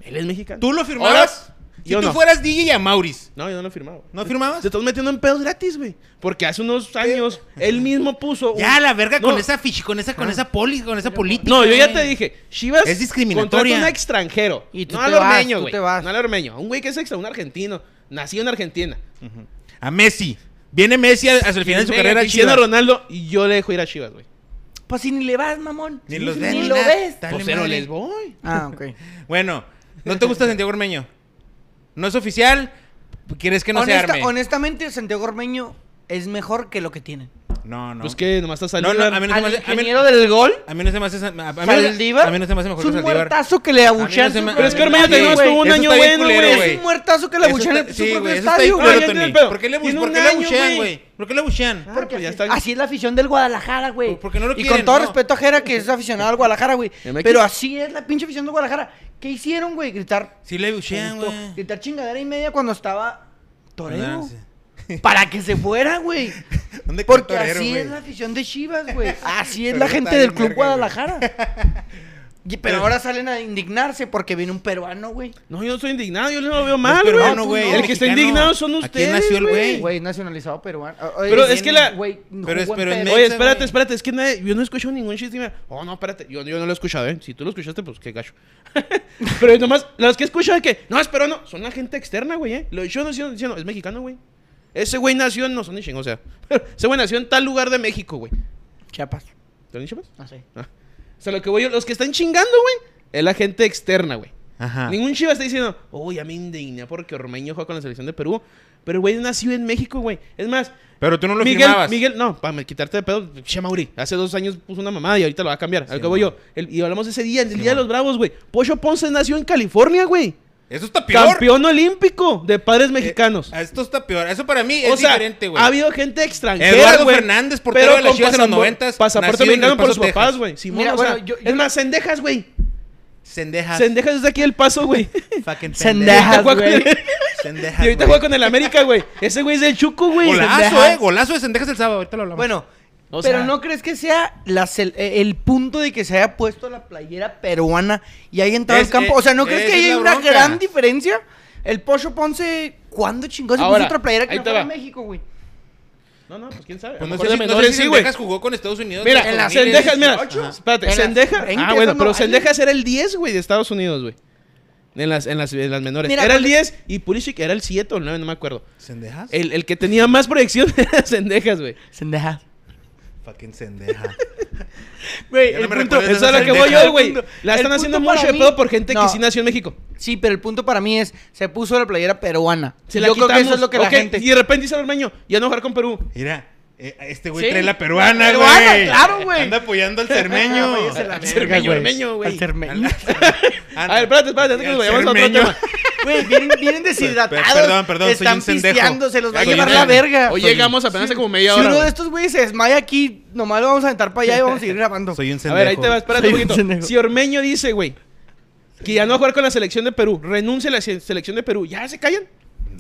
Él es mexicano. ¿Tú lo firmabas? Ahora, si yo tú no. fueras DJ y a Maurice, No, yo no lo he firmado. ¿no firmabas? Te estás metiendo en pedos gratis, güey. Porque hace unos años él mismo puso. un- Ya, la verga No. con esa fichi, con esa, con esa poli, con esa política. No, yo ya te dije, Chivas Es discriminatoria. contrata un extranjero. Y tú no te al vas, ormeño, güey. te vas. No al ormeño. Un güey que es extra, un argentino. Nacido en Argentina. A Messi. Viene Messi hacia el final de su carrera a Cristiano. Ronaldo y yo le dejo ir a Chivas, güey. Pues si ni le vas, mamón. Ni los ves Ni ni lo ves. Pues pero les voy. Ah, ok. *laughs* Bueno, ¿no te gusta Santiago Ormeño? ¿No es oficial? ¿Quieres que no se Honesta- arme? honestamente, Santiago Ormeño es mejor que lo que tienen. No, no. Pues que nomás está No, saliendo. no, a mí no se Al me hace... A mí, ingeniero del gol, a mí no se me hace... A mí, no- Saldívar, a mí no se me hace mejor es que un Saldívar. muertazo que le A mí no abuchean. se me- Pero es que Ormeño güey. estuvo un Eso año está bien bueno, culero, güey. güey. Es un muertazo que le Eso abuchean está- en su sí, propio güey, eso está estadio, bien güey. Tony. ¿Por qué le, bus- Tiene ¿por un qué le año, güey. güey? ¿Por qué le abuchean? Ah, Porque pues ya así, está. así es la afición del Guadalajara, güey. ¿Por qué no lo y quieren? con todo No. respeto a Jera, que es aficionado al Guadalajara, güey. MX. Pero así es la pinche afición del Guadalajara. ¿Qué hicieron, güey? Gritar. Sí le abuchean, puto, güey. Gritar chingadera y media cuando estaba Torero. Ah. *laughs* Para que se fuera, güey. *laughs* ¿Dónde quedó Porque Torero, así es la afición de Chivas, güey. Así es la gente del Club. Guadalajara. *laughs* Y- Pero ahora salen a indignarse porque viene un peruano, güey. No, yo no estoy indignado, yo no lo veo mal, peruano, güey. güey, El es que está mexicano. indignado son Aquí ustedes, nació el güey. güey. Güey, nacionalizado peruano. Ah, Pero oye, es que la- Güey, Pero es- jugó en pero es Perú. Oye, espérate, güey. espérate, es que nadie- yo no escucho ningún chiste. y me- Oh, no, espérate, yo, yo no lo he escuchado, ¿eh? Si tú lo escuchaste, pues qué gacho. *laughs* Pero nomás, los que escuchan de que, no, es peruano, son la gente externa, güey, ¿eh? Lo yo no estoy diciendo, es mexicano, güey. Ese güey nació, en- no son ni chingón, o sea, *laughs* ese güey nació en tal lugar de México, güey. Chiapas. ¿Te lo dicho, pues? No sé. Ah. O sea, lo que voy, los que están chingando, güey, es la gente externa, güey. Ajá. Ningún Chivas está diciendo, uy, a mí me indigna porque Ormeño juega con la selección de Perú. Pero güey nació en México, güey. Es más, Pero tú no lo Miguel, firmabas. Miguel, no, para quitarte de pedo, che Mauri, hace dos años puso una mamada y ahorita lo va a cambiar. Al Sí, que voy yo. El- y hablamos ese día, el Sí, día de los bravos, güey. Pocho Ponce nació en California, güey. Eso está peor. Campeón olímpico de padres mexicanos. Eh, esto está peor. Eso para mí o es sea, diferente, güey. ha habido gente extranjera, Eduardo Fernández, portero de las Chivas en los pasapor- 90s, Pasaporte mexicano El por sus Paso, papás, Texas. güey. Simón, Mira, o sea, bueno, yo- es más, Sendejas, güey. Sendejas. Sendejas es de aquí del paso, güey. Fucking *laughs* Sendejas, güey. *laughs* Sendejas. Y ahorita juega con el América, güey. Ese güey es del Chuco, güey. Golazo, Sendejas. eh. Golazo de Sendejas el sábado. Ahorita lo hablamos. Bueno, O pero sea- ¿no crees que sea la eh, el punto de que se haya puesto la playera peruana y haya entrado Es- al campo? O sea, ¿no crees que hay la una bronca. gran diferencia? El Pocho Ponce, ¿cuándo chingón se Ahora, puso otra playera que no fuera va. México, güey? No, no, pues quién sabe. Pues A no sé si, no sé si sí, güey. Sendejas jugó con Estados Unidos. Mira, en miles. Sendejas, mira. Ajá. Espérate, En las Sendejas. 20 Ah, bueno, no pero. Sendejas era el 10, güey, de Estados Unidos, güey. En las, en, las, en las menores. Mira, era el cuando- 10 y Pulisic era el 7 o el 9, no me acuerdo. ¿Sendejas? El, el que tenía más proyección *laughs* era Sendejas, güey. Sendejas. Fucking Sendeja. *laughs* Güey, no el punto, Eso es a lo que voy yo, güey. La están haciendo mucho de pedo por gente No. que sí nació en México. Sí, pero el punto para mí es, se puso la playera peruana. Se la Yo creo que eso es lo que la gente... Y de repente dice el Ormeño, ya no jugar con Perú. Mira, este güey Sí. trae la peruana, güey. Peruana, claro, güey. Anda apoyando al cermeño. *laughs* Váyase a la Al verga, cermeño, güey. ormeño, güey. Al cermeño. *laughs* A ver, espérate, espérate, antes que nos vayamos a otro tema. *laughs* Güey, vienen, vienen deshidratados. Per- perdón, perdón, soy Están un sendejo. pisteando, se los va a Soy llevar un la verga. Hoy Soy- llegamos apenas hace como media Si hora. uno de estos güeyes se desmaya aquí, nomás lo vamos a aventar para allá y vamos a seguir grabando. Soy un A sendejo. ver, ahí te va, espérate un Soy un poquito. sendejo. Si Ormeño dice, güey, que ya no va a jugar con la selección de Perú, renuncia a la se- selección de Perú, ¿ya se callan?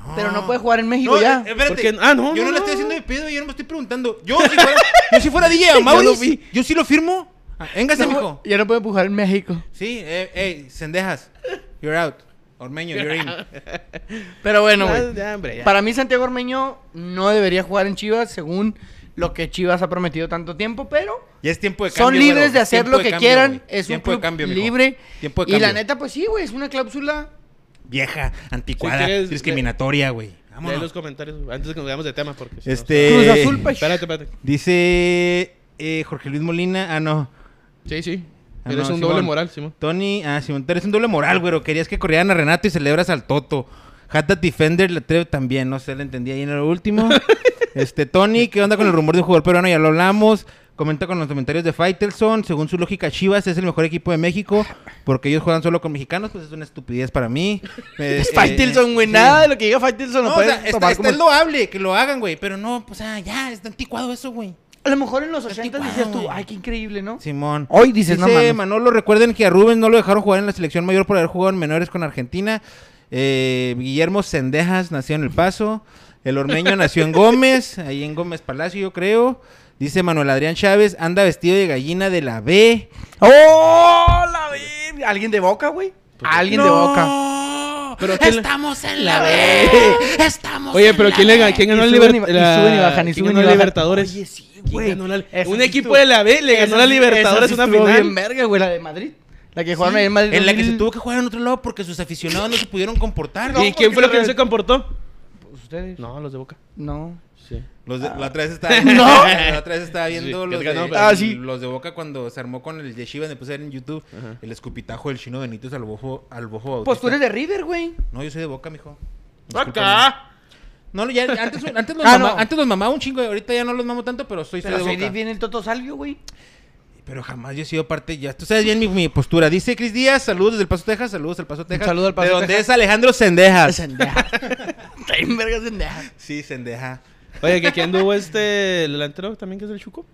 No. Pero no puede jugar en México No, ya. eh, espérate. Porque- ah, no, Yo no, no, le estoy haciendo de pedo, yo no me estoy preguntando. Yo si fuera, yo si fuera *laughs* DJ a Maurice, lo vi. yo sí lo firmo. Ah, Véngase, No, mijo. ya no puede jugar en México. Sí, eh, eh, Sendejas. You're out. Ormeño, you're in. *laughs* Pero bueno, güey. ya, hombre, ya. Para mí Santiago Ormeño no debería jugar en Chivas según lo que Chivas ha prometido tanto tiempo, pero Ya es tiempo de cambio. son libres de hacer lo de que cambio, quieran. Es un de club cambio, libre. Tiempo de y la cambio. neta, pues sí, güey, es una cláusula. Vieja, anticuada, Si quieres, discriminatoria, güey. Lee Vámonos. los comentarios antes de que nos vayamos de tema porque si no- Este. Cruz Azul, pa- Espérate, espérate. Dice eh, Jorge Luis Molina. Ah, no. Sí, sí. Ah, Eres no, un Simón. doble moral, Simón. Tony, ah, Simón, tú eres un doble moral, güero. Querías que corrieran a Renato y celebras al Toto. Hatta Defender le atreve también, no sé, le entendí ahí en lo último. *laughs* este, Tony, ¿qué onda con el rumor de un jugador peruano? Ya lo hablamos. Comenta con los comentarios de Faitelson. Según su lógica, Chivas es el mejor equipo de México porque ellos juegan solo con mexicanos. Pues es una estupidez para mí. Eh, *laughs* Es eh, Faitelson, güey. Nada de lo que diga Faitelson No, lo o sea, está, está como- es loable que lo hagan, güey. Pero no, pues ah, ya, está anticuado eso, güey. A lo mejor en los Está 80 anticuado, decías tú, ay, qué increíble, ¿no? Simón. Hoy dices, no Dice mames. Manolo, recuerden que a Rubén no lo dejaron jugar en la selección mayor por haber jugado en menores con Argentina. Eh, Guillermo Sendejas nació en El Paso. El Ormeño nació en Gómez, ahí en Gómez Palacio, yo creo. Dice Manuel Adrián Chávez, anda vestido de gallina de la B. ¡Oh, la verga! ¿Alguien de boca, güey? Alguien de boca. No, Pero ¿quién le- estamos en La la B. B. Estamos Oye, en pero la ¿quién, le, B. ga- quién ganó Y suben y la- suben y bajan, y quién suben ganó y la bajan. Libertadores? Oye, sí, ¿Quién güey. ganó la- Un equipo estuvo- de la B le ganó la Libertadores una final. bien verga, güey, la de Madrid. La que jugaron en Madrid. En la que se 2000. tuvo que jugar en otro lado porque sus aficionados no se pudieron comportar. ¿Y quién fue lo que no se comportó? ¿Ustedes? No, los de Boca. No. Sí. Los de- la otra vez estaba *laughs* No. la otra vez estaba viendo Sí, los, de, pero- Ah, sí. los de Boca cuando se armó con el Yeshiva, me puse a ver en YouTube Ajá. el escupitajo del chino Benítez al bojo, al bojo Bautista. Pues tú eres de River, güey. No, yo soy de Boca, mijo. ¡Acá! No, ya, antes, antes, los *laughs* Ah, mamá- no. antes los mamaba un chingo, ahorita ya no los mamo tanto, pero soy, soy Pero de Boca. de bien el Toto Salvio, güey. Pero jamás yo he sido parte ya. Tú sabes bien mi, mi postura. Dice Cris Díaz, saludos desde El Paso, Texas, saludos al Paso, Texas. saludo al Paso, De donde Texas. es Alejandro Sendejas. Sendeja. *laughs* Está verga Sendeja. Sí, Sendeja. Oye, ¿que quién tuvo este el delantero también que es del Chuco?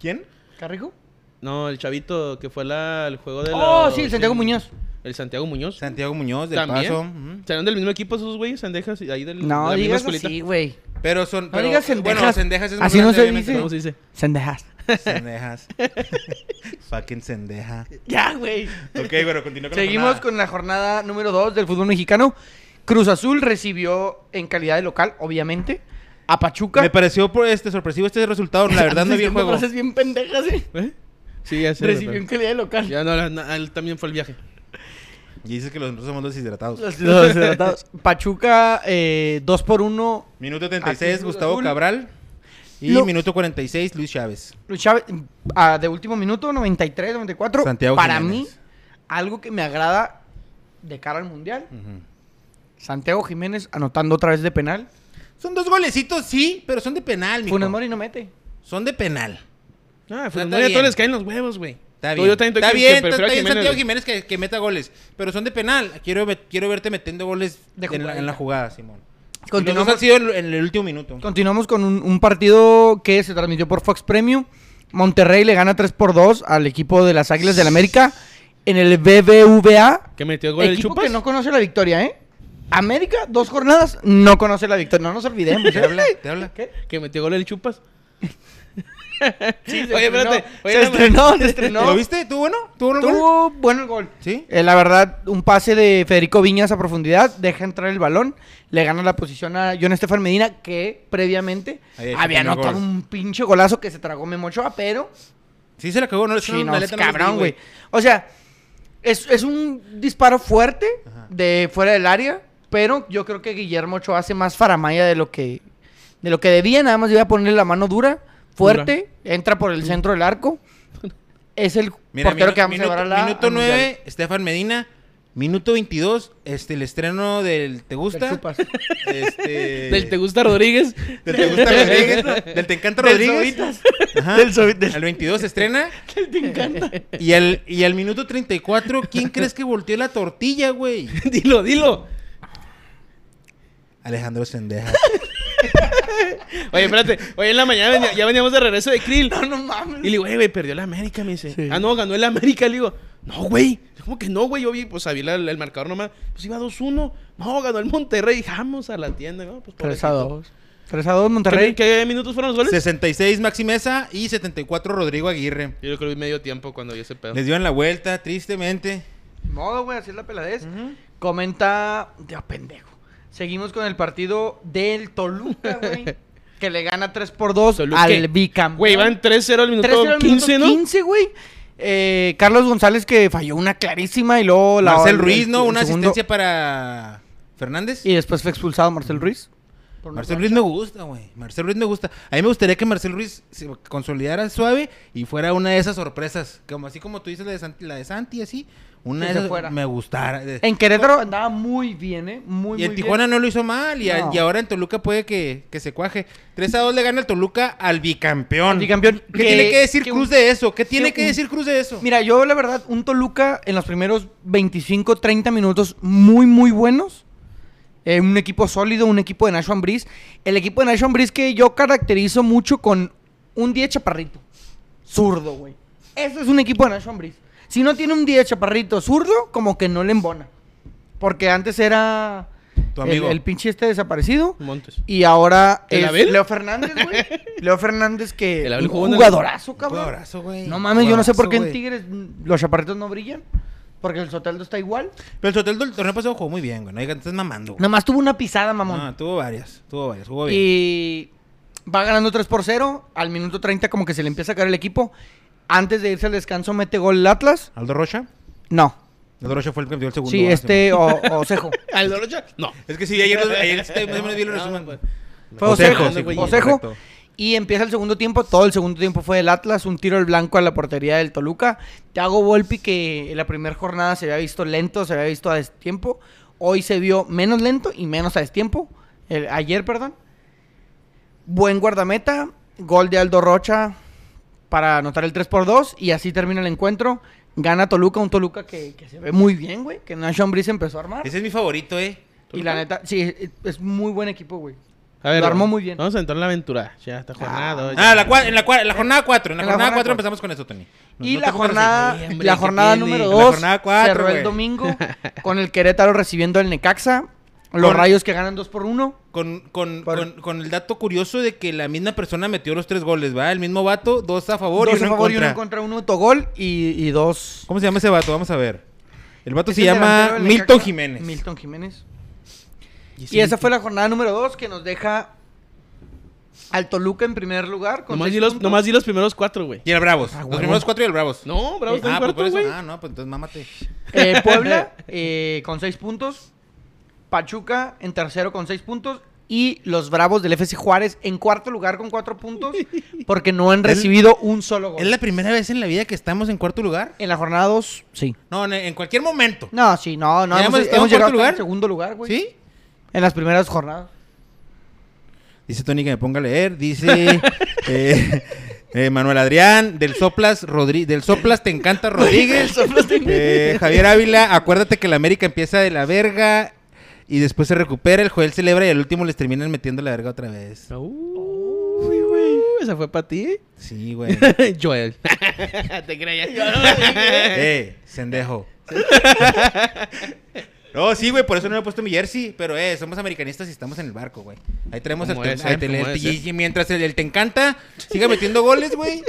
¿Quién? ¿Carrijo? No, el chavito que fue la, el juego de Oh, los- sí, el Santiago Muñoz. El Santiago Muñoz. Santiago Muñoz, del ¿También? Paso. ujú. ¿Serán del mismo equipo esos güeyes, Sendejas? Y ahí del, de No, la misma digas escuelita? así, güey. Pero son. No pero, digas Bueno, Sendejas. Sendejas es más Así no grande, se obviamente, dice. ¿Cómo se dice? Sendejas. Sendejas. *laughs* Fucking Sendeja. Ya, güey. Ok, bueno, continúa con la Seguimos jornada. con la jornada número 2 del fútbol mexicano. Cruz Azul recibió en calidad de local, obviamente, a Pachuca. Me pareció por este sorpresivo este resultado. La *laughs* verdad no vi el juego. frases bien pendejas, ¿eh? ¿Eh? Sí, ya sé. Recibió en calidad de local. Ya no, na- él también fue el viaje. Y dices que los nosotros somos deshidratados. Los- los deshidratados. *laughs* Pachuca, eh, 2 por 1 Minuto 36, Azul, Gustavo azul. Cabral. Y Lo- minuto 46, Luis Chávez. Luis Chávez, ah, de último minuto, 93, 94. Santiago Para Jiménez. mí, algo que me agrada de cara al Mundial. Santiago Jiménez anotando otra vez de penal. Son dos golecitos, sí, pero son de penal, mijo. Funes Mori no mete. Son de penal. Ah, no, a todos les caen los huevos, güey. Está bien. Yo también está bien, que está, bien Santiago. Jiménez que, que meta goles. Pero son de penal. Quiero, quiero verte metiendo goles De en, la, en la jugada, Simón. Continuamos. Sido en, en el último minuto. continuamos con un, un partido que se transmitió por Fox Premium. Monterrey le gana 3 por 2 al equipo de las Águilas del América en el BBVA. Que metió gol el Equipo Chupas. que no conoce la victoria, ¿eh? América, dos jornadas, no conoce la victoria. No nos olvidemos. ¿Te ¿eh? habla? ¿Te habla? ¿Qué? Que metió gol el Chupas. *laughs* Sí, se Oye, espérate. estrenó, Oye, se no, estrenó, se *laughs* estrenó. ¿Lo viste? ¿Tuvo bueno? ¿Tuvo bueno el gol? Tuvo bueno el gol. ¿Sí? Eh, la verdad, un pase de Federico Viñas a profundidad, deja entrar el balón, le gana la posición a John Estefan Medina, que previamente Ahí había anotado gol. un pinche golazo que se tragó Memo Ochoa, pero Sí se la cagó. No, sí, no, es cabrón, güey. O sea, es, es un disparo fuerte Ajá. de fuera del área, pero yo creo que Guillermo Ochoa hace más faramaya de lo que de lo que debía, nada más iba a ponerle la mano dura, fuerte, entra por el centro del arco. Es el Mira, portero minu- que vamos minuto, a llevar a la Minuto al Mundial. 9, Estefan Medina. Minuto 22, este, el estreno del ¿Te gusta? Del. Este... *laughs* Del Te Gusta Rodríguez. Del Te gusta Rodríguez. *laughs* Del Te encanta Del Rodríguez. Ajá. Del Sobi- del- Al 22 se estrena. *laughs* Te encanta. Y al, y al minuto 34, ¿quién crees que volteó la tortilla, güey? dilo, dilo. Alejandro Sendeja. *laughs* Oye, espérate. Oye, en la mañana venía- ya veníamos de regreso de Krill. No, no mames. Y le digo, güey, güey, perdió la América, me dice. Sí. Ah, no, ganó el América. Le digo, no, güey. ¿Cómo que no, güey? Yo vi, pues, sabía el, el marcador nomás. Pues iba 2-1. No, ganó el Monterrey. Vamos a la tienda, ¿no? Pues, 3 a pobrecito. 2. 3 a 2 Monterrey. ¿Qué, qué minutos fueron los goles? 66 Maxi Mesa y 74 Rodrigo Aguirre. Yo creo que vi medio tiempo cuando vi ese pedo. Les dieron la vuelta, tristemente. Modo, güey, así es la peladez. Comenta. Dios pendejo. Seguimos con el partido del Toluca, *laughs* güey. que le gana 3 por 2 Toluca. al bicampeón. Güey, van 3-0 al minuto 3-0 al 15, minuto ¿no? 15, güey. Eh, Carlos González que falló una clarísima y luego la. Marcel el- Ruiz, ¿no? Una segundo- asistencia para Fernández. Y después fue expulsado Marcel Ruiz. Marcel. Ruiz me gusta, güey. Marcel Ruiz me gusta. A mí me gustaría que Marcel Ruiz se consolidara suave y fuera una de esas sorpresas. Como así como tú dices la de Santi, la de Santi así. Una Que de fuera. me gustara. En Querétaro andaba muy bien, ¿eh? Muy, y en muy Tijuana bien. no lo hizo mal. Y, a- y ahora en Toluca puede que, que se cuaje. 3 a 2 le gana el Toluca al bicampeón. Al bicampeón. ¿Qué tiene que decir que Cruz un- de eso? ¿Qué tiene que que decir Cruz de eso? Mira, yo la verdad, un Toluca en los primeros 25, 30 minutos muy, muy buenos. Eh, un equipo sólido, un equipo de Nacho Ambriz. El equipo de Nacho Ambriz que yo caracterizo mucho con un 10 chaparrito. Zurdo, güey. Ese es un equipo de Nacho Ambriz. Si no tiene un 10 chaparrito zurdo, como que no le embona. Porque antes era Tu el, amigo. el pinche este desaparecido. Montes. Y ahora ¿El es Abel? Leo Fernández, güey. *laughs* Leo Fernández que El en el- jugadorazo, cabrón. Jugadorazo, güey. No mames, yo no sé por qué en Jugadorazo. Tigres los chaparritos no brillan. Porque el Soteldo está igual. Pero el Soteldo el torneo pasado jugó muy bien, güey. No estás mamando, güey. Nada más tuvo una pisada, mamón. No, tuvo varias. Tuvo varias. Jugó bien. y va ganando 3 por 0. Al minuto 30 como que se le empieza a caer el equipo. Antes de irse al descanso mete gol el Atlas. ¿Aldo Rocha? No. Aldo Rocha fue el que metió el segundo. Sí, este o, Osejo. *laughs* ¿Al Dorocha? No. Es que sí, ayer, ayer este, más o menos vi los No, resumen. pues. Fue Osejo, Osejo. sí, Osejo. correcto. Y empieza el segundo tiempo. Todo el segundo tiempo fue del Atlas. Un tiro al blanco a la portería del Toluca. Thiago Volpi, que en la primera jornada se había visto lento, se había visto a destiempo. Hoy se vio menos lento y menos a destiempo. El- ayer, perdón. Buen guardameta. Gol de Aldo Rocha para anotar el 3 por 2 Y así termina el encuentro. Gana Toluca, un Toluca que, que se ve muy bien, güey. Que Nacho Ambriz empezó a armar. Ese es mi favorito, eh. Y la neta, sí, es- muy buen equipo, güey. A ver, Lo armó muy bien. Vamos a entrar en la aventura. Ya está jornada. Ah, la cua- en, la, cua- en la jornada 4. En la En la jornada jornada 4 cuatro. empezamos con eso, Tony. Y no la jornada, hombre, la ¿qué jornada número La 2 jornada cuatro, cerró el domingo con el Querétaro recibiendo el Necaxa. Los Con- Rayos que ganan 2 por 1. Con, con, Por- con, con el dato curioso de que la misma persona metió los tres goles, ¿va? El mismo vato, dos a favor Dos y uno a favor en y contra. uno en contra, uno autogol y, y dos. ¿Cómo se llama ese vato? Vamos a ver. El vato se el llama Milton. Jiménez. Milton Jiménez. Y Y esa fue la jornada número 2 que nos deja al Toluca en primer lugar. Con Nomás seis di, los, nomás di los primeros cuatro, güey. Y el Bravos. Ah, los primeros cuatro y el Bravos. No, Bravo está en ah, pues por eso. Ah, no, pues entonces mámate. Eh, Puebla *laughs* eh, con 6 puntos. Pachuca en tercero con 6 puntos. y los Bravos del FC Juárez en cuarto lugar con cuatro puntos *laughs* porque no han recibido un solo gol. ¿Es la primera vez en la vida que estamos en cuarto lugar? En la jornada 2, sí. No, en, en cualquier momento. No, sí, no, no. ¿Ya Hemos, hemos llegado lugar? segundo lugar, güey. ¿Sí? En las primeras jornadas. Dice Tony que me ponga a leer. Dice *laughs* eh, eh, Manuel Adrián, del Soplas, Rodri del Soplas te encanta *laughs* Rodríguez. Eh, Javier Ávila, acuérdate que la América empieza de la verga y después se recupera. El Joel celebra y al último les terminan metiendo la verga otra vez. Uy, güey. ¿Esa fue para ti? Sí, güey. *laughs* Joel. *laughs* Te creía. *laughs* eh, sendejo. No, sí, güey, por eso no me he puesto mi jersey. Pero, eh, somos americanistas y estamos en el barco, güey. Ahí tenemos el, como el- mientras el, el te encanta siga metiendo goles, güey.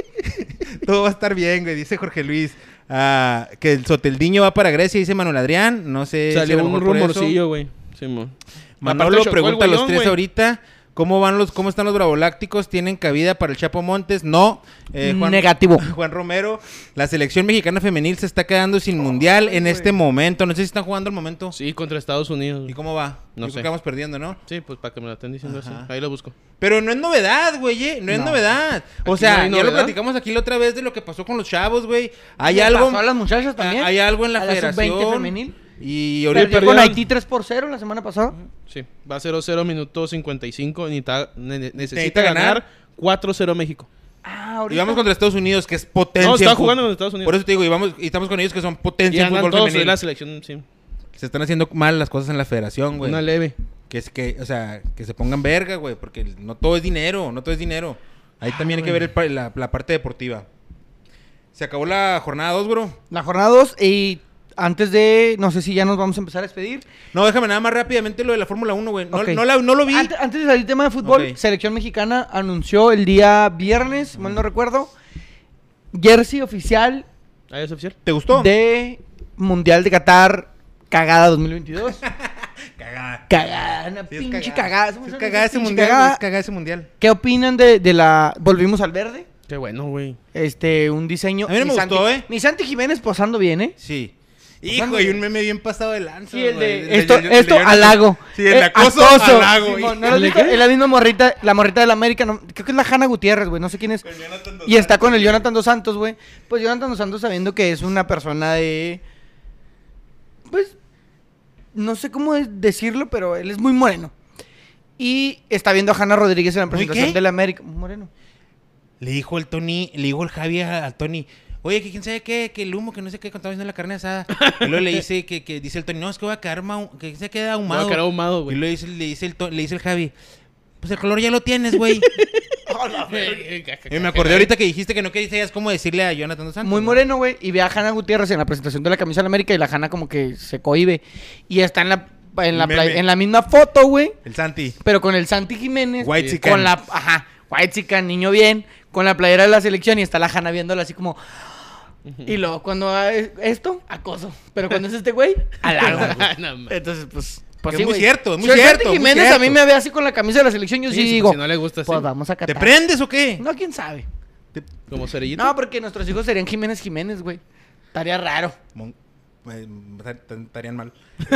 Todo va a estar bien, güey, dice Jorge Luis. Ah, que el Soteldiño va para Grecia, dice Manuel Adrián. No sé si a Salió lo un rumorcillo, güey. Simón. Manolo Aparte chocó pregunta a los tres ahorita. ¿Cómo van los, cómo están los bravolácticos? ¿Tienen cabida para el Chapo Montes? No. Eh, Juan, Negativo. *laughs* Juan Romero, la selección mexicana femenil se está quedando sin mundial en este momento. No sé si están jugando al momento. Sí, contra Estados Unidos. ¿Y cómo va? No Yo creo sé. que vamos perdiendo, ¿no? Sí, pues para que me lo estén diciendo Ajá. así. Ahí lo busco. Pero no es novedad, güey, eh, no es No. novedad. O Aquí sea, no ya lo platicamos aquí la otra vez de lo que pasó con los chavos, güey. Hay ¿Le algo pasó a las muchachas también? Hay algo en la A la federación. sub-20 femenil. Y ahorita Perdió con Haití 3 por 0 la semana pasada. Sí. Va 0-0 minuto 55. Necesita, ne- necesita Necesita ganar. ganar 4-0 México. Ah, y vamos contra Estados Unidos, que es potencia. No, está en jugando con Estados Unidos. Por eso te digo, y, vamos, y estamos con ellos que son Y potencia en andan fútbol todos de femenil. la selección, sí. Se están haciendo mal las cosas en la federación, güey. Una leve. Que es que, o sea, que se pongan verga, güey, porque no todo es dinero, no todo es dinero. Ahí Ah, también hay que ver el la, la parte deportiva. Se acabó la jornada 2, bro. La jornada 2 y antes de... No sé si ya nos vamos a empezar a despedir. No, déjame nada más rápidamente lo de la Fórmula 1, güey. No, Ok. no la- no lo vi. Antes, antes de salir tema de fútbol. Selección Mexicana anunció el día viernes, mal no recuerdo, jersey oficial ¿Ahí es oficial? ¿Te gustó? de Mundial de Qatar cagada 2022. *laughs* Cagada. cagada, una Sí, es pinche cagada. cagada. Sí, Somos es una cagada ese mundial, cagada. güey, es cagada ese mundial. ¿Qué opinan de, de la... Volvimos al verde? Qué bueno, güey. Este, un diseño... A mí no me gustó, ¿eh? Ni Santi Jiménez posando bien, ¿eh? Sí. Pasando Hijo, y de- un meme bien pasado de lanza. Sí, el güey. de... Esto, el de esto, Jonathan- halago. Sí, el Eh, acoso, acoso. halago. Simón, güey. ¿No lo has ¿El de? Es la misma morrita, la morrita del América. no- creo que es la Hanna Gutiérrez, güey. No sé quién es. Y está con el Jonathan Dos Santos, güey. Pues Jonathan Dos Santos sabiendo que es una persona de... Pues... No sé cómo decirlo, pero él es muy moreno. Y está viendo a Hanna Rodríguez en la ¿Muy presentación qué? del América. Muy moreno. Le dijo el Tony, le dijo el Javi a, a Tony, oye, que quién sabe qué, que el humo, que no sé qué, cuando estaba haciendo la carne asada. y luego le dice *laughs* que, que dice el Tony, no, es que va a quedar que se queda ahumado. va a quedar ahumado, y güey. luego dice, le, dice el le dice el Javi, pues el color ya lo tienes, güey. *laughs* y me acordé ahorita que dijiste que no querías cómo decirle a Jonathan Santos. Muy ¿no? moreno, güey. Y ve a Hanna Gutiérrez en la presentación de la camisa del América y la Hanna como que se cohibe. Y está en la, en la, El play- meme. en la misma foto, güey. El Santi. Pero con el Santi Jiménez. White y chican. Con la, ajá, White chican, niño bien. Con la playera de la selección y está la Hanna viéndola así como... Y luego cuando va esto, acoso. Pero cuando es este güey, *laughs* halago. *laughs* mames. Entonces, pues... pues sí, es muy güey. cierto, es muy Si cierto, muy Jiménez a mí me ve así con la camisa de la selección, yo sí, Sí, si- digo... si no le gusta Pues así. vamos a ¿Te catar. prendes o qué? No, quién sabe. Como cerillito. No, porque nuestros hijos serían Jiménez Jiménez, güey. Estaría raro. Mon- eh, tar- tar- estarían mal. *laughs*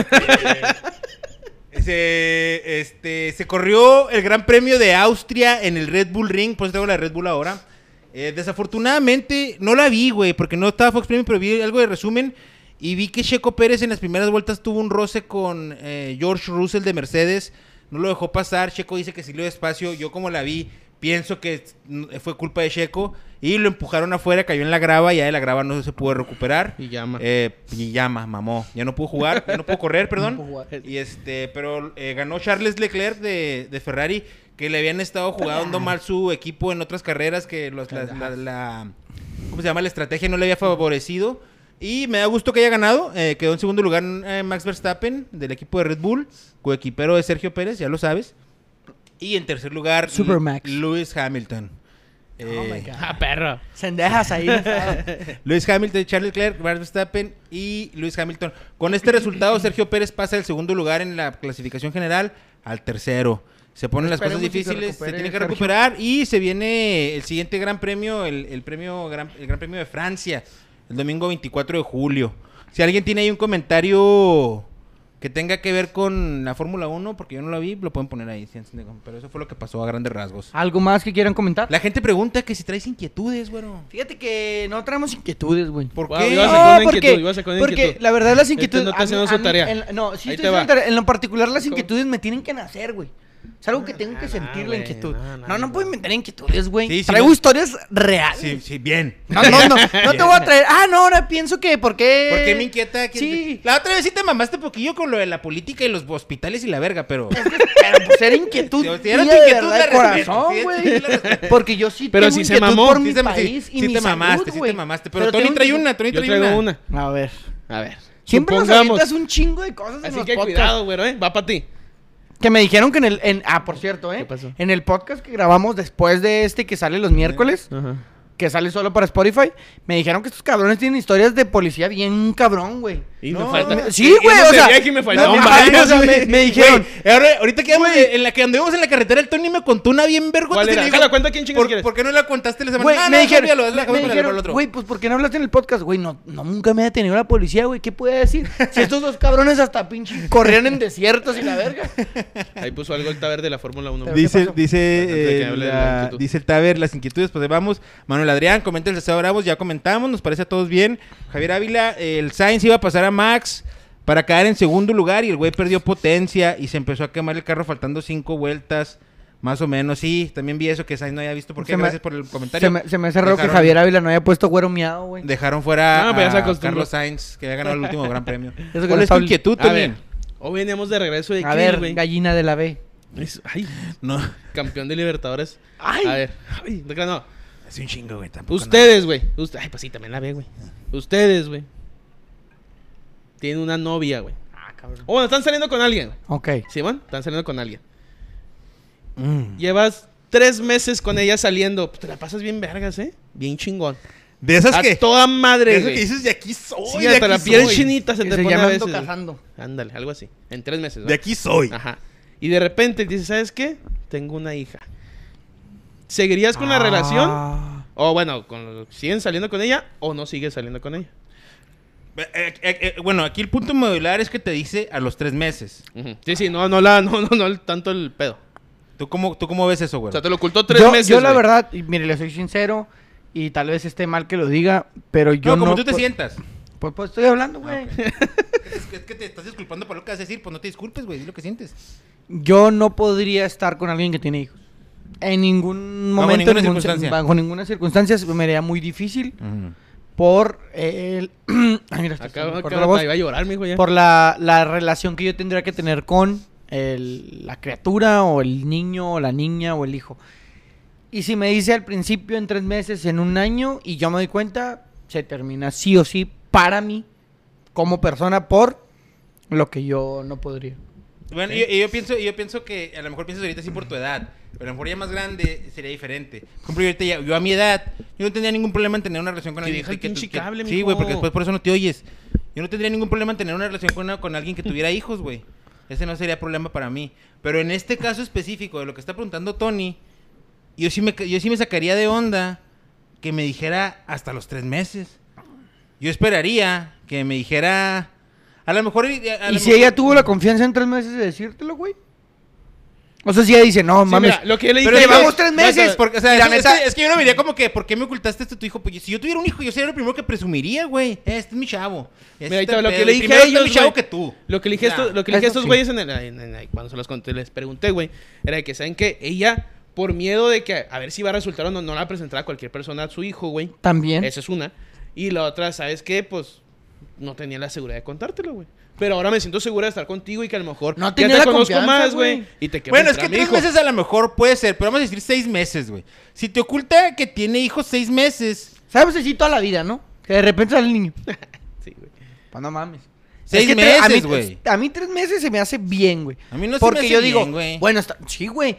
se, este, se corrió el Gran Premio de Austria en el Red Bull Ring, por eso tengo la Red Bull ahora. Eh, desafortunadamente, no la vi, güey, porque no estaba Fox Premium, pero vi algo de resumen. Y vi que Checo Pérez en las primeras vueltas tuvo un roce con eh, George Russell de Mercedes. No lo dejó pasar. Checo dice que salió despacio. Yo como la vi, pienso que fue culpa de Checo. Y lo empujaron afuera, cayó en la grava. Ya de la grava no se pudo recuperar. Y llama. Eh, y llama, mamó. Ya no pudo jugar, ya no pudo correr, *laughs* perdón. pudo y este, pero eh, ganó Charles Leclerc de, de Ferrari, que le habían estado jugando mal su equipo en otras carreras, que los- la, la- la- ¿cómo se llama? La estrategia no le había favorecido. Y me da gusto que haya ganado. Eh, quedó en segundo lugar eh, Max Verstappen del equipo de Red Bull, coequipero de Sergio Pérez, ya lo sabes. Y en tercer lugar, Super L- Max. Lewis Hamilton. Oh Eh, my God. Ah, perro. Sendejas ahí. *laughs* Lewis Hamilton, Charles Leclerc, Max Verstappen y Lewis Hamilton. Con este resultado, Sergio Pérez pasa del segundo lugar en la clasificación general al tercero. Se ponen las cosas Esperemos que se difíciles, se recupere tiene que Sergio. recuperar y se viene el siguiente gran premio, el, el premio gran, el gran premio de Francia, el domingo 24 de julio. Si alguien tiene ahí un comentario que tenga que ver con la Fórmula 1, porque yo no la vi, lo pueden poner ahí. sí, Pero eso fue lo que pasó a grandes rasgos. ¿Algo más que quieran comentar? La gente pregunta que si traes inquietudes, güero. Fíjate que no traemos inquietudes, güey. ¿Por Wow, qué? No, porque, la verdad las Este inquietudes... no está a mí- haciendo a su mí- tarea. en- no, sí Ahí estoy te va. haciendo tarea. En lo particular las ¿Cómo? inquietudes me tienen que nacer, güey. Es algo que tengo que Ah, sentir la güey, inquietud. no, No, no, no, no. puedo inventar inquietudes, güey. Sí, sí, Traigo no. historias reales. Sí, sí, bien. No, no, no, no te voy a traer. Ah, no, ahora pienso que, ¿por qué? ¿Por qué me inquieta? que- Sí. La otra vez sí te mamaste poquillo con lo de la política y los hospitales y la verga, pero... Pero pues era inquietud. *laughs* Si era tu mía de inquietud, de corazón, sí, güey. Porque yo sí Pero tengo sí se mamó. por mi se- sí- país sí y te mi mamaste, salud, sí te güey. mamaste. Pero Tony trae una, Tony trae una. A ver. A ver. Siempre nos avientas un chingo de cosas en Así los que podcasts. cuidado, güero, ¿eh? Va para ti. Que me dijeron que en el... En, ah, por cierto, ¿eh? ¿Qué pasó? En el podcast que grabamos después de este que sale los miércoles, Ajá. Que sale solo para Spotify, me dijeron que estos cabrones tienen historias de policía bien cabrón, güey. Y No, me falta. Sí, güey, o sea... me faltaban no, varios, o sea, me, güey. me dijeron... Ahora, ahorita que en la que anduvimos en la carretera, el Tony me contó una bien vergüenza. ¿Cuál era? Le Déjala, cuenta quién chingas ¿por, quieres. ¿Por qué no la contaste la semana? Güey, Ah, me no, dijeron, cámbialo, la me dijeron, güey, pues ¿por qué no hablaste en el podcast? Güey, no, no nunca me ha detenido la policía, güey, ¿qué puede decir? Si estos dos cabrones hasta pinche corrían en desiertos y la verga. Ahí puso algo el taber de la Fórmula 1. Pero- ¿qué Dice, dice, eh, la- la dice el Taber, las inquietudes, pues vamos. Manuel Adrián, comenta el deseo Bravos, ya comentamos, nos parece a todos bien. Javier Ávila, el Sainz iba a pasar a Max para caer en segundo lugar y el güey perdió potencia y se empezó a quemar el carro faltando cinco vueltas, más o menos. Sí, también vi eso que Sainz no había visto. ¿Por qué? Se me- Gracias por el comentario. Se me, se me hace raro que Javier Ávila no haya puesto güero miado, güey. Dejaron fuera Ah, a. Carlos Sainz, que había ganado el último gran premio. *laughs* Eso que ¿Cuál no es tu inquietud, ver. Hoy veníamos de regreso de A ver, güey. gallina de la B. Es- Ay, No, campeón de Libertadores. Ay. A ver. Ay, no. Es un chingo, güey. tampoco Ustedes, güey. Ay, pues sí, también la ve, güey. Ustedes, güey. Tienen una novia, güey. Ah, cabrón. O bueno, están saliendo con alguien. güey. Ok. ¿Simón? Están saliendo con alguien. Mm. Llevas tres meses con ella saliendo. Pues te la pasas bien vergas, ¿eh? Bien chingón. De esas A que... toda madre, Eso güey. que dices, de aquí soy, Sí, de hasta la piel soy. chinita se Que te se pone a veces. cazando. Ándale, algo así. En tres meses, ¿no? De aquí soy. Ajá. Y de repente dices, ¿sabes qué? Tengo una hija. ¿Seguirías con la relación? Ah. O bueno, con, ¿siguen saliendo con ella o no sigues saliendo con ella? Eh, eh, eh, bueno, aquí el punto modular es que te dice a los tres meses. Sí, sí, no, no, la, no, no, no el- tanto el pedo. ¿Tú cómo, tú cómo ves eso, güey? O sea, te lo ocultó tres yo, meses. yo la güey. verdad, y mire, le soy sincero y tal vez esté mal que lo diga, pero yo no, no... como tú te sientas. Pues, pues estoy hablando, güey. *laughs* Es que, es que te estás disculpando por lo que vas a decir, pues no te disculpes, güey, di lo que sientes. Yo no podría estar con alguien que tiene hijos. En ningún Bajo momento, ninguna ningún- circunstancia. bajo ninguna circunstancia se me haría muy difícil por el... *clears throat* Ay, mira, Acá, acá la voz. iba a llorar, mijo, ya. por la, la relación que yo tendría que tener con el- la criatura o el niño o la niña o el hijo. Y si me dice al principio en tres meses, en un año, y yo me doy cuenta, se termina sí o sí para mí como persona por lo que yo no podría. Bueno, y yo, y yo pienso, y yo pienso que a lo mejor piensas ahorita así por tu edad, pero a lo mejor ya más grande sería diferente. Por ejemplo, yo, ahorita ya- yo a mi edad, yo no tendría ningún problema en tener una relación con Que alguien deja el que- cable, Sí, güey, porque después por eso no te oyes. Yo no tendría ningún problema en tener una relación con, una- con alguien que tuviera hijos, güey. Ese no sería problema para mí. Pero en este caso específico de lo que está preguntando Tony, yo sí me, yo sí me sacaría de onda que me dijera hasta los tres meses. Yo esperaría que me dijera... A lo mejor... a ¿Y lo si mejor- ella tuvo la confianza en tres meses de decírtelo, güey? O sea, si ella dice, no, Sí, mames, mira, lo que yo le dije Pero es- llevamos tres no, meses. Porque, o sea, la es, que, es que yo lo vería como que, ¿por qué me ocultaste esto a tu hijo? Pues si yo tuviera un hijo, yo sería el primero que presumiría, güey. Este es mi chavo. Este Mira, ahí te va, lo que le dije a ellos, mi chavo que tú. Lo que le dije, estos, lo que le dije a estos sí. güeyes en el- en- en- cuando se los conté, les pregunté, güey, era de que, ¿saben qué? Ella, por miedo de que a ver si va a resultar o no, no la presentará a cualquier persona a su hijo, güey. También. Esa es una. Y la otra, ¿sabes qué? Pues no tenía la seguridad de contártelo, güey. Pero ahora me siento segura de estar contigo y que a lo mejor No ya te la conozco confianza, más, güey. Y te quiero Bueno, es que tres hijo. meses a lo mejor puede ser, pero vamos a decir seis meses, güey. Si te oculta que tiene hijos seis meses, ¿Sabes así toda la vida, no? Que de repente sale el niño. *laughs* Sí, güey. Pues no mames. Seis Es que meses, güey. A mí tres meses se me hace bien, güey. A mí no se me Porque hace yo bien, digo, güey. bueno, está, sí, güey.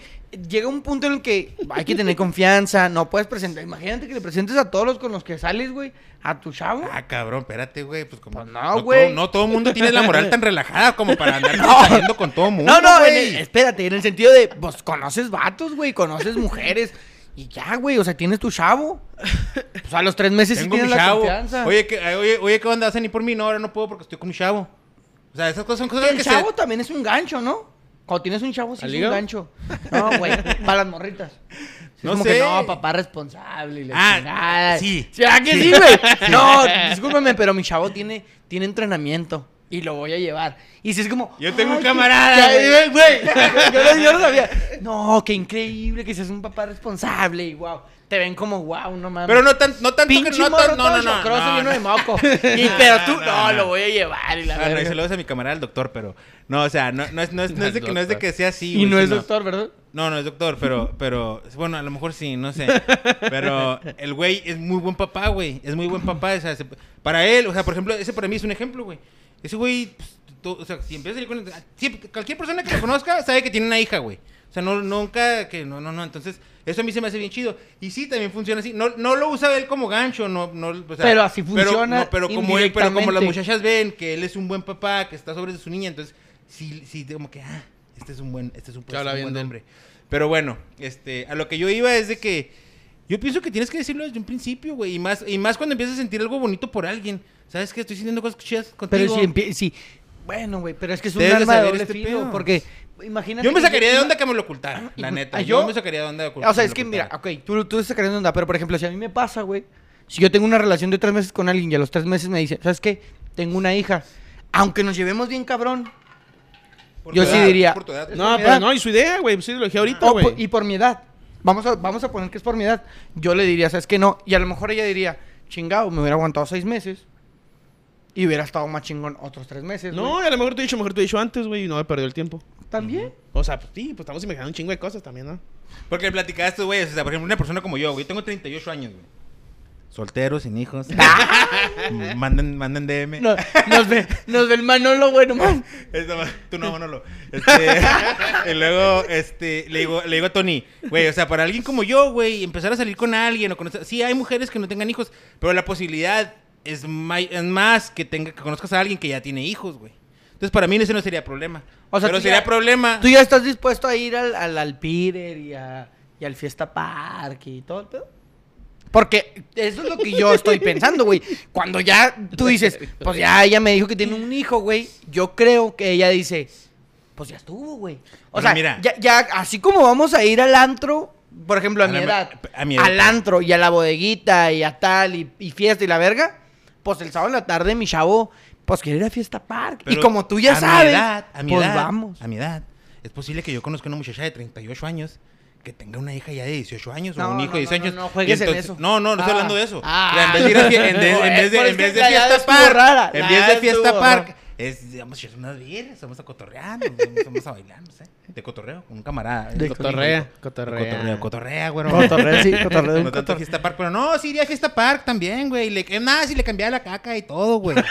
Llega un punto en el que hay que tener confianza, no puedes presentar. Imagínate que le presentes a todos los con los que sales, güey, a tu chavo. Ah, cabrón, espérate, güey. Pues como. Pues no, güey. todo- No, todo el mundo tiene la moral tan relajada como para andar *laughs* saliendo con todo mundo. No, no, en güey. el- espérate, en el sentido de, pues conoces vatos, güey, conoces mujeres. Y ya, güey, o sea, tienes tu chavo. Pues a los tres meses sí Tengo mi tienes la chavo. confianza. Oye, ¿qué, oye, oye, ¿qué onda? ¿Hacen ni por mí? No, ahora no puedo porque estoy con mi chavo. O sea, esas cosas son Que cosas el que chavo se... también es un gancho, ¿no? Cuando tienes un chavo, sí ¿Al es un gancho. *laughs* No, güey, para las morritas. Sí, No como sé. que no, papá responsable y Ah, chingada. sí. ¿Será que sí, güey? *laughs* No, discúlpame, pero mi chavo tiene, tiene entrenamiento y lo voy a llevar. Y si es como... Yo tengo un "Ay, camarada, güey. *laughs* Yo, no- yo no sabía. No, qué increíble que seas un papá responsable y wow. Te ven como wow, no mames. Pero no, tan, no tanto que Pinche no, morro tan- no, no, no, no, lleno no. de moco. *laughs* Y, pero tú, No, no, no. lo voy a llevar y la Ah, no, y verga. saludos a mi camarada el doctor, pero... No, o sea, no, no es, no, es, no, es de que, no es de que sea así, Y no es doctor, ¿verdad? No, no es doctor, pero, pero, bueno, a lo mejor sí, no sé. Pero el güey es muy buen papá, güey. Es muy buen papá. O sea, se- para él, o sea, por ejemplo, ese para mí es un ejemplo, güey. Ese güey, pues, o sea, si empieza a salir con... siempre- cualquier persona que lo conozca sabe que tiene una hija, güey. O sea, no, nunca, que no, no, no. Entonces, eso a mí se me hace bien chido. Y sí, también funciona así. No, no lo usa él como gancho, no, no, o sea, Pero así funciona no, pero, como él, pero como las muchachas ven que él es un buen papá, que está sobre su niña, entonces, sí, sí, como que, ah, este es un buen, este es un, Que habla es un buen hombre. Pero bueno, este, a lo que yo iba es de que yo pienso que tienes que decirlo desde un principio, güey, y más, y más cuando empiezas a sentir algo bonito por alguien. ¿Sabes qué? Estoy sintiendo cosas chidas contigo. Pero si Bueno, güey, pero es que es un Debes de arma de saber doble este filo. pedo. Porque, imagínate. yo me que sacaría de onda que me lo ocultaran, la neta. ¿Ah, Yo yo? me sacaría de onda de ocultar. O sea, es que mira, ok, tú, tú te sacarías de onda, pero por ejemplo, si a mí me pasa, güey, si yo tengo una relación de tres meses con alguien y a los tres meses me dice, ¿sabes qué? Tengo una hija. Aunque nos llevemos bien cabrón. yo sí diría- Por tu edad. Es No, pero edad. no, y su idea, güey. Su ideología ahorita, o güey. por- y por mi edad. Vamos a, vamos a poner que es por mi edad. Yo le diría, ¿sabes qué? No. Y a lo mejor ella diría, chingado, me hubiera aguantado seis meses. Y hubiera estado más chingón otros tres meses. No, güey. a lo mejor te he dicho, mejor te he dicho antes, güey, y no me perdió el tiempo. También. O sea, pues sí, pues estamos imaginando un chingo de cosas también, ¿no? Porque le platicaba a estos güeyes, o sea, por ejemplo, una persona como yo, güey, tengo 38 años, güey. Soltero, sin hijos. *laughs* *laughs* manden, manden DM. No, nos, ve, nos ve el Manolo. Esto *laughs* va- tú no, Manolo. Este, y luego, este, le digo, le digo a Tony, güey, o sea, para alguien como yo, güey, empezar a salir con alguien o conocer... Sí, hay mujeres que no tengan hijos, pero la posibilidad es, más que, tenga, que conozcas a alguien que ya tiene hijos, güey. Entonces, para mí ese no sería problema. O sea, pero sería ya- problema... ¿Tú ya estás dispuesto a ir al, al Alpirer y, a- y al Fiesta Park y todo el pedo? Porque eso es lo que yo estoy *laughs* pensando, güey. Cuando ya tú dices, pues ya ella me dijo que tiene un hijo, güey. Yo creo que ella dice, pues ya estuvo, güey. O sea, mira. ya, ya, así como vamos a ir al antro, por ejemplo, a, A mi la- edad, a mi edad. al antro y a la bodeguita y a tal y, y fiesta y la verga, pues el sábado en la tarde mi chavo, pues quiere ir a Fiesta Park. y como tú ya a mi sabes, edad, a mi pues edad, vamos. A mi edad. Es posible que yo conozca una muchacha de 38 años que tenga una hija ya de 18 años No, o un hijo no, de 18 no, años. no, no juegues Y en eso. No, no, no estoy Ah. hablando de eso. Ah. O sea, en vez de ir a en de- en vez de, en vez es de Fiesta Park, rara, en vez de Fiesta estuvo Park, es, digamos, echar unas beers, vamos a cotorrear, vamos, *laughs* a bailar, no sé. De cotorreo, con un camarada. De cotorrea, cotorrea. Cotorrea, cotorrea, güey. Cotorreo, sí, cotorreo, *laughs* No tanto cotorreo. Fiesta Park, pero no, sí iría a Fiesta Park también, güey. Le, es nada, si le cambiaba la caca y todo, güey. *laughs*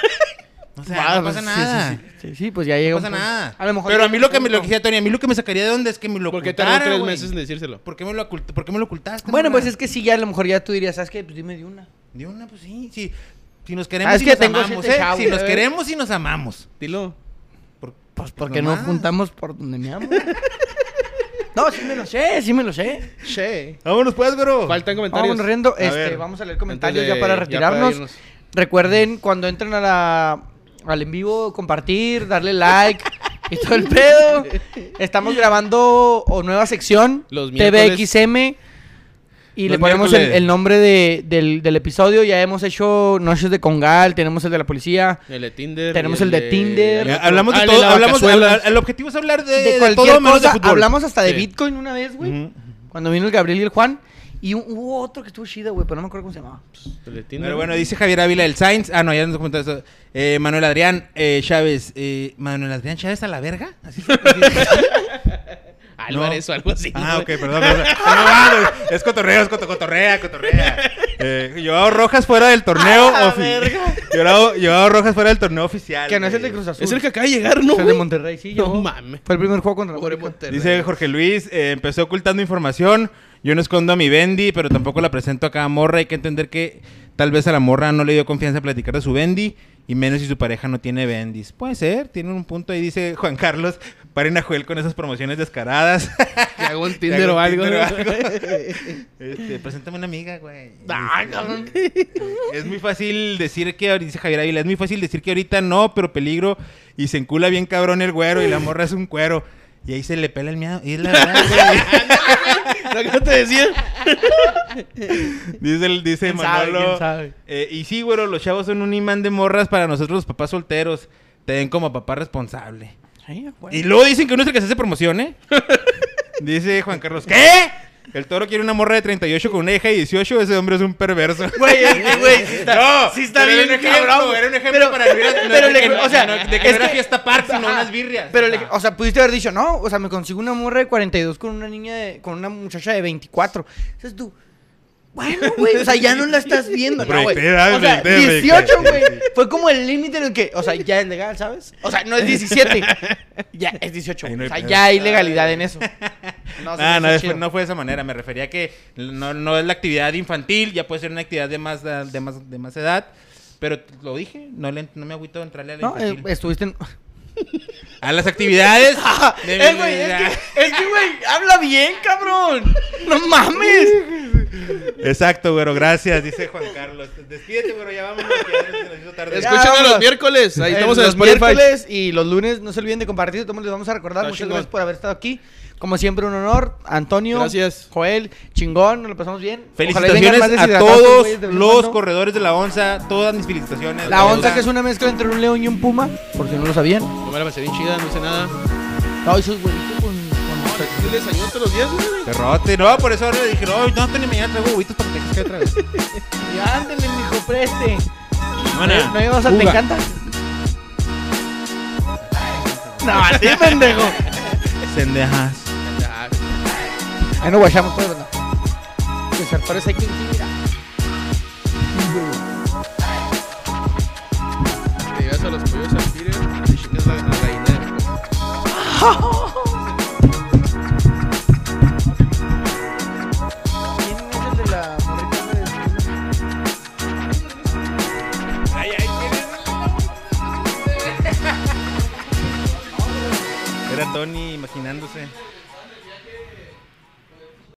O sea, Ah, no pues, pasa sí, nada. Sí, sí, sí, sí, pues ya llega No pasa nada. A lo mejor Pero a mí lo que me lo decía Tony, a mí lo que me sacaría de onda es que me lo ¿Por qué tardó tres güey. meses en decírselo? ¿Por qué me lo, ocult- ¿Por qué me lo ocultaste? Bueno, pues es que sí, ya a lo mejor ya tú dirías, ¿sabes qué? Pues dime de una. De una, pues sí, sí. Si nos queremos ¿Sabes y que nos amamos, ¿eh? chavos, Si nos queremos y nos amamos. Dilo. Por- Pues porque no juntamos por donde me amo. *laughs* no, sí me lo sé, sí me lo sé. Che. Vámonos pues, bro. Faltan comentarios. Vamos riendo. A Este, ver. vamos a leer comentarios de- ya para ya retirarnos. Recuerden cuando entren a la al en vivo compartir, darle like y todo el pedo. Estamos grabando o nueva sección Los miércoles. TVXM y le ponemos el, miércoles. el nombre de- del, del episodio. Ya hemos hecho Noches de Congal, tenemos el de la policía. El de Tinder. Tenemos y el de Tinder. Ya, hablamos de Ah, todo. la Hablamos, vacazuelas. el objetivo es hablar de, De, de cualquier todo menos de cosa. fútbol. Hablamos hasta de Sí. Bitcoin una vez, güey. Ujú. Cuando vino el Gabriel y el Juan. Y un- hubo otro que estuvo chido, güey, pero no me acuerdo cómo se llamaba. Tinder. Pero bueno, dice Javier Ávila del Sainz. Ah, no, ya nos comentó eso. Eh, Manuel Adrián eh, Chávez. Eh, Manuel Adrián Chávez a la verga. ¿Así se- *laughs* Álvarez o algo así. Ah, ¿no? ok, perdón. perdón. No, no, no, es cotorreo, es coto- cotorrea, cotorrea. Eh, Joao Rojas fuera del torneo ¡A la ofi- verga! *laughs* Joao, Rojas fuera del torneo oficial. Que no es el de. Cruz Azul. Es el que acaba de llegar, ¿no? Es el de? Monterrey, sí. No mames. Fue el primer juego contra. Monterrey. Dice Jorge Luis, eh, empezó ocultando información. Yo no escondo a mi Bendy, pero tampoco la presento a cada morra. Hay que entender que tal vez a la morra no le dio confianza a platicar de su Bendy. Y menos si su pareja no tiene Bendis. Puede ser, tiene un punto ahí, dice Juan Carlos. Paren a Joel con esas promociones descaradas. Que hago un *laughs* Tinder o algo. Tinder o. *laughs* Este, preséntame una amiga, güey. Este. Es muy fácil decir que, ahorita- dice Javier Ávila, es muy fácil decir que ahorita no, pero peligro. Y se encula bien cabrón el güero y la morra es un cuero. Y ahí se le pela el miedo. Y es la verdad, güey. *laughs* Lo que te decía. Dice, el, dice ¿Quién sabe, Manolo. quién sabe? eh, y sí, güero, los chavos son un imán de morras para nosotros los papás solteros. Te ven como papá responsable. Sí. Y luego dicen que uno es el que se hace promoción, ¿eh? *laughs* Dice Juan Carlos, ¿qué? El toro quiere una morra de 38 con una hija de 18, ese hombre es un perverso. Güey, güey, sí *laughs* está, No, sí está bien era un ejemplo, cabrón. Era un ejemplo Pero- para no ir a- no, pero de le- que- o sea, no, de que es no era que- fiesta party, sino Ajá. unas birrias. Pero, O le- sea, o sea, pudiste haber dicho, no, o sea, me consigo una morra de 42 con una niña de, con una muchacha de 24. Dices tú, bueno, güey, o sea, ya no la estás viendo, ¿no, güey? O sea, proyecté, 18, güey, fue como el límite en el que, o sea, ya es legal, ¿sabes? O sea, no es 17, ya es 18, Ahí güey. no hay o sea, pedo. ya hay legalidad en eso. No, Ah, no, hace fue, no fue de esa manera. Me refería a que no, no es la actividad infantil, ya puede ser una actividad de más, de más, de más edad. Pero lo dije, no, le, no me agüito de entrarle a la No, eh, estuviste en... *laughs* A las actividades. *laughs* de mi- Eh, güey, es que, es que, güey, habla bien, cabrón. No *laughs* mames. Exacto, güero, gracias, dice Juan Carlos. Despídete, güero, ya vámonos, que ya se nos hizo tarde. Ya, Escúchanos los miércoles. Ahí Eh, estamos en los Spotify. miércoles y los lunes no se olviden de compartir, todos les vamos a recordar. Muchas chingón. gracias por haber estado aquí. Como siempre, un honor. Antonio, Gracias. Joel, chingón, nos lo pasamos bien. Y Felicitaciones a todos los corredores de la onza, todas mis felicitaciones. La onza, que es una mezcla entre un león y un puma, por si no lo sabían. Yo me la pasé bien chida, no hice nada. No, eso es buenito con. con- ¿Qué les añó todos los días, güey? Perrote, no, por eso ahora le dije, no, no, Tony, mañana traigo huevitos para que te otra vez. *laughs* Ya, ándale, mijo, preste. Buena. ¿No ibas a te encanta? No, a ti, pendejo. Sendejas. Ahí nos guachamos pues. Que se parece aquí, mira. Te llevas a los pollos al tiro y chingas la, la gallina. ¿Quién es el de la morrita de Ay, ay, Era Tony imaginándose.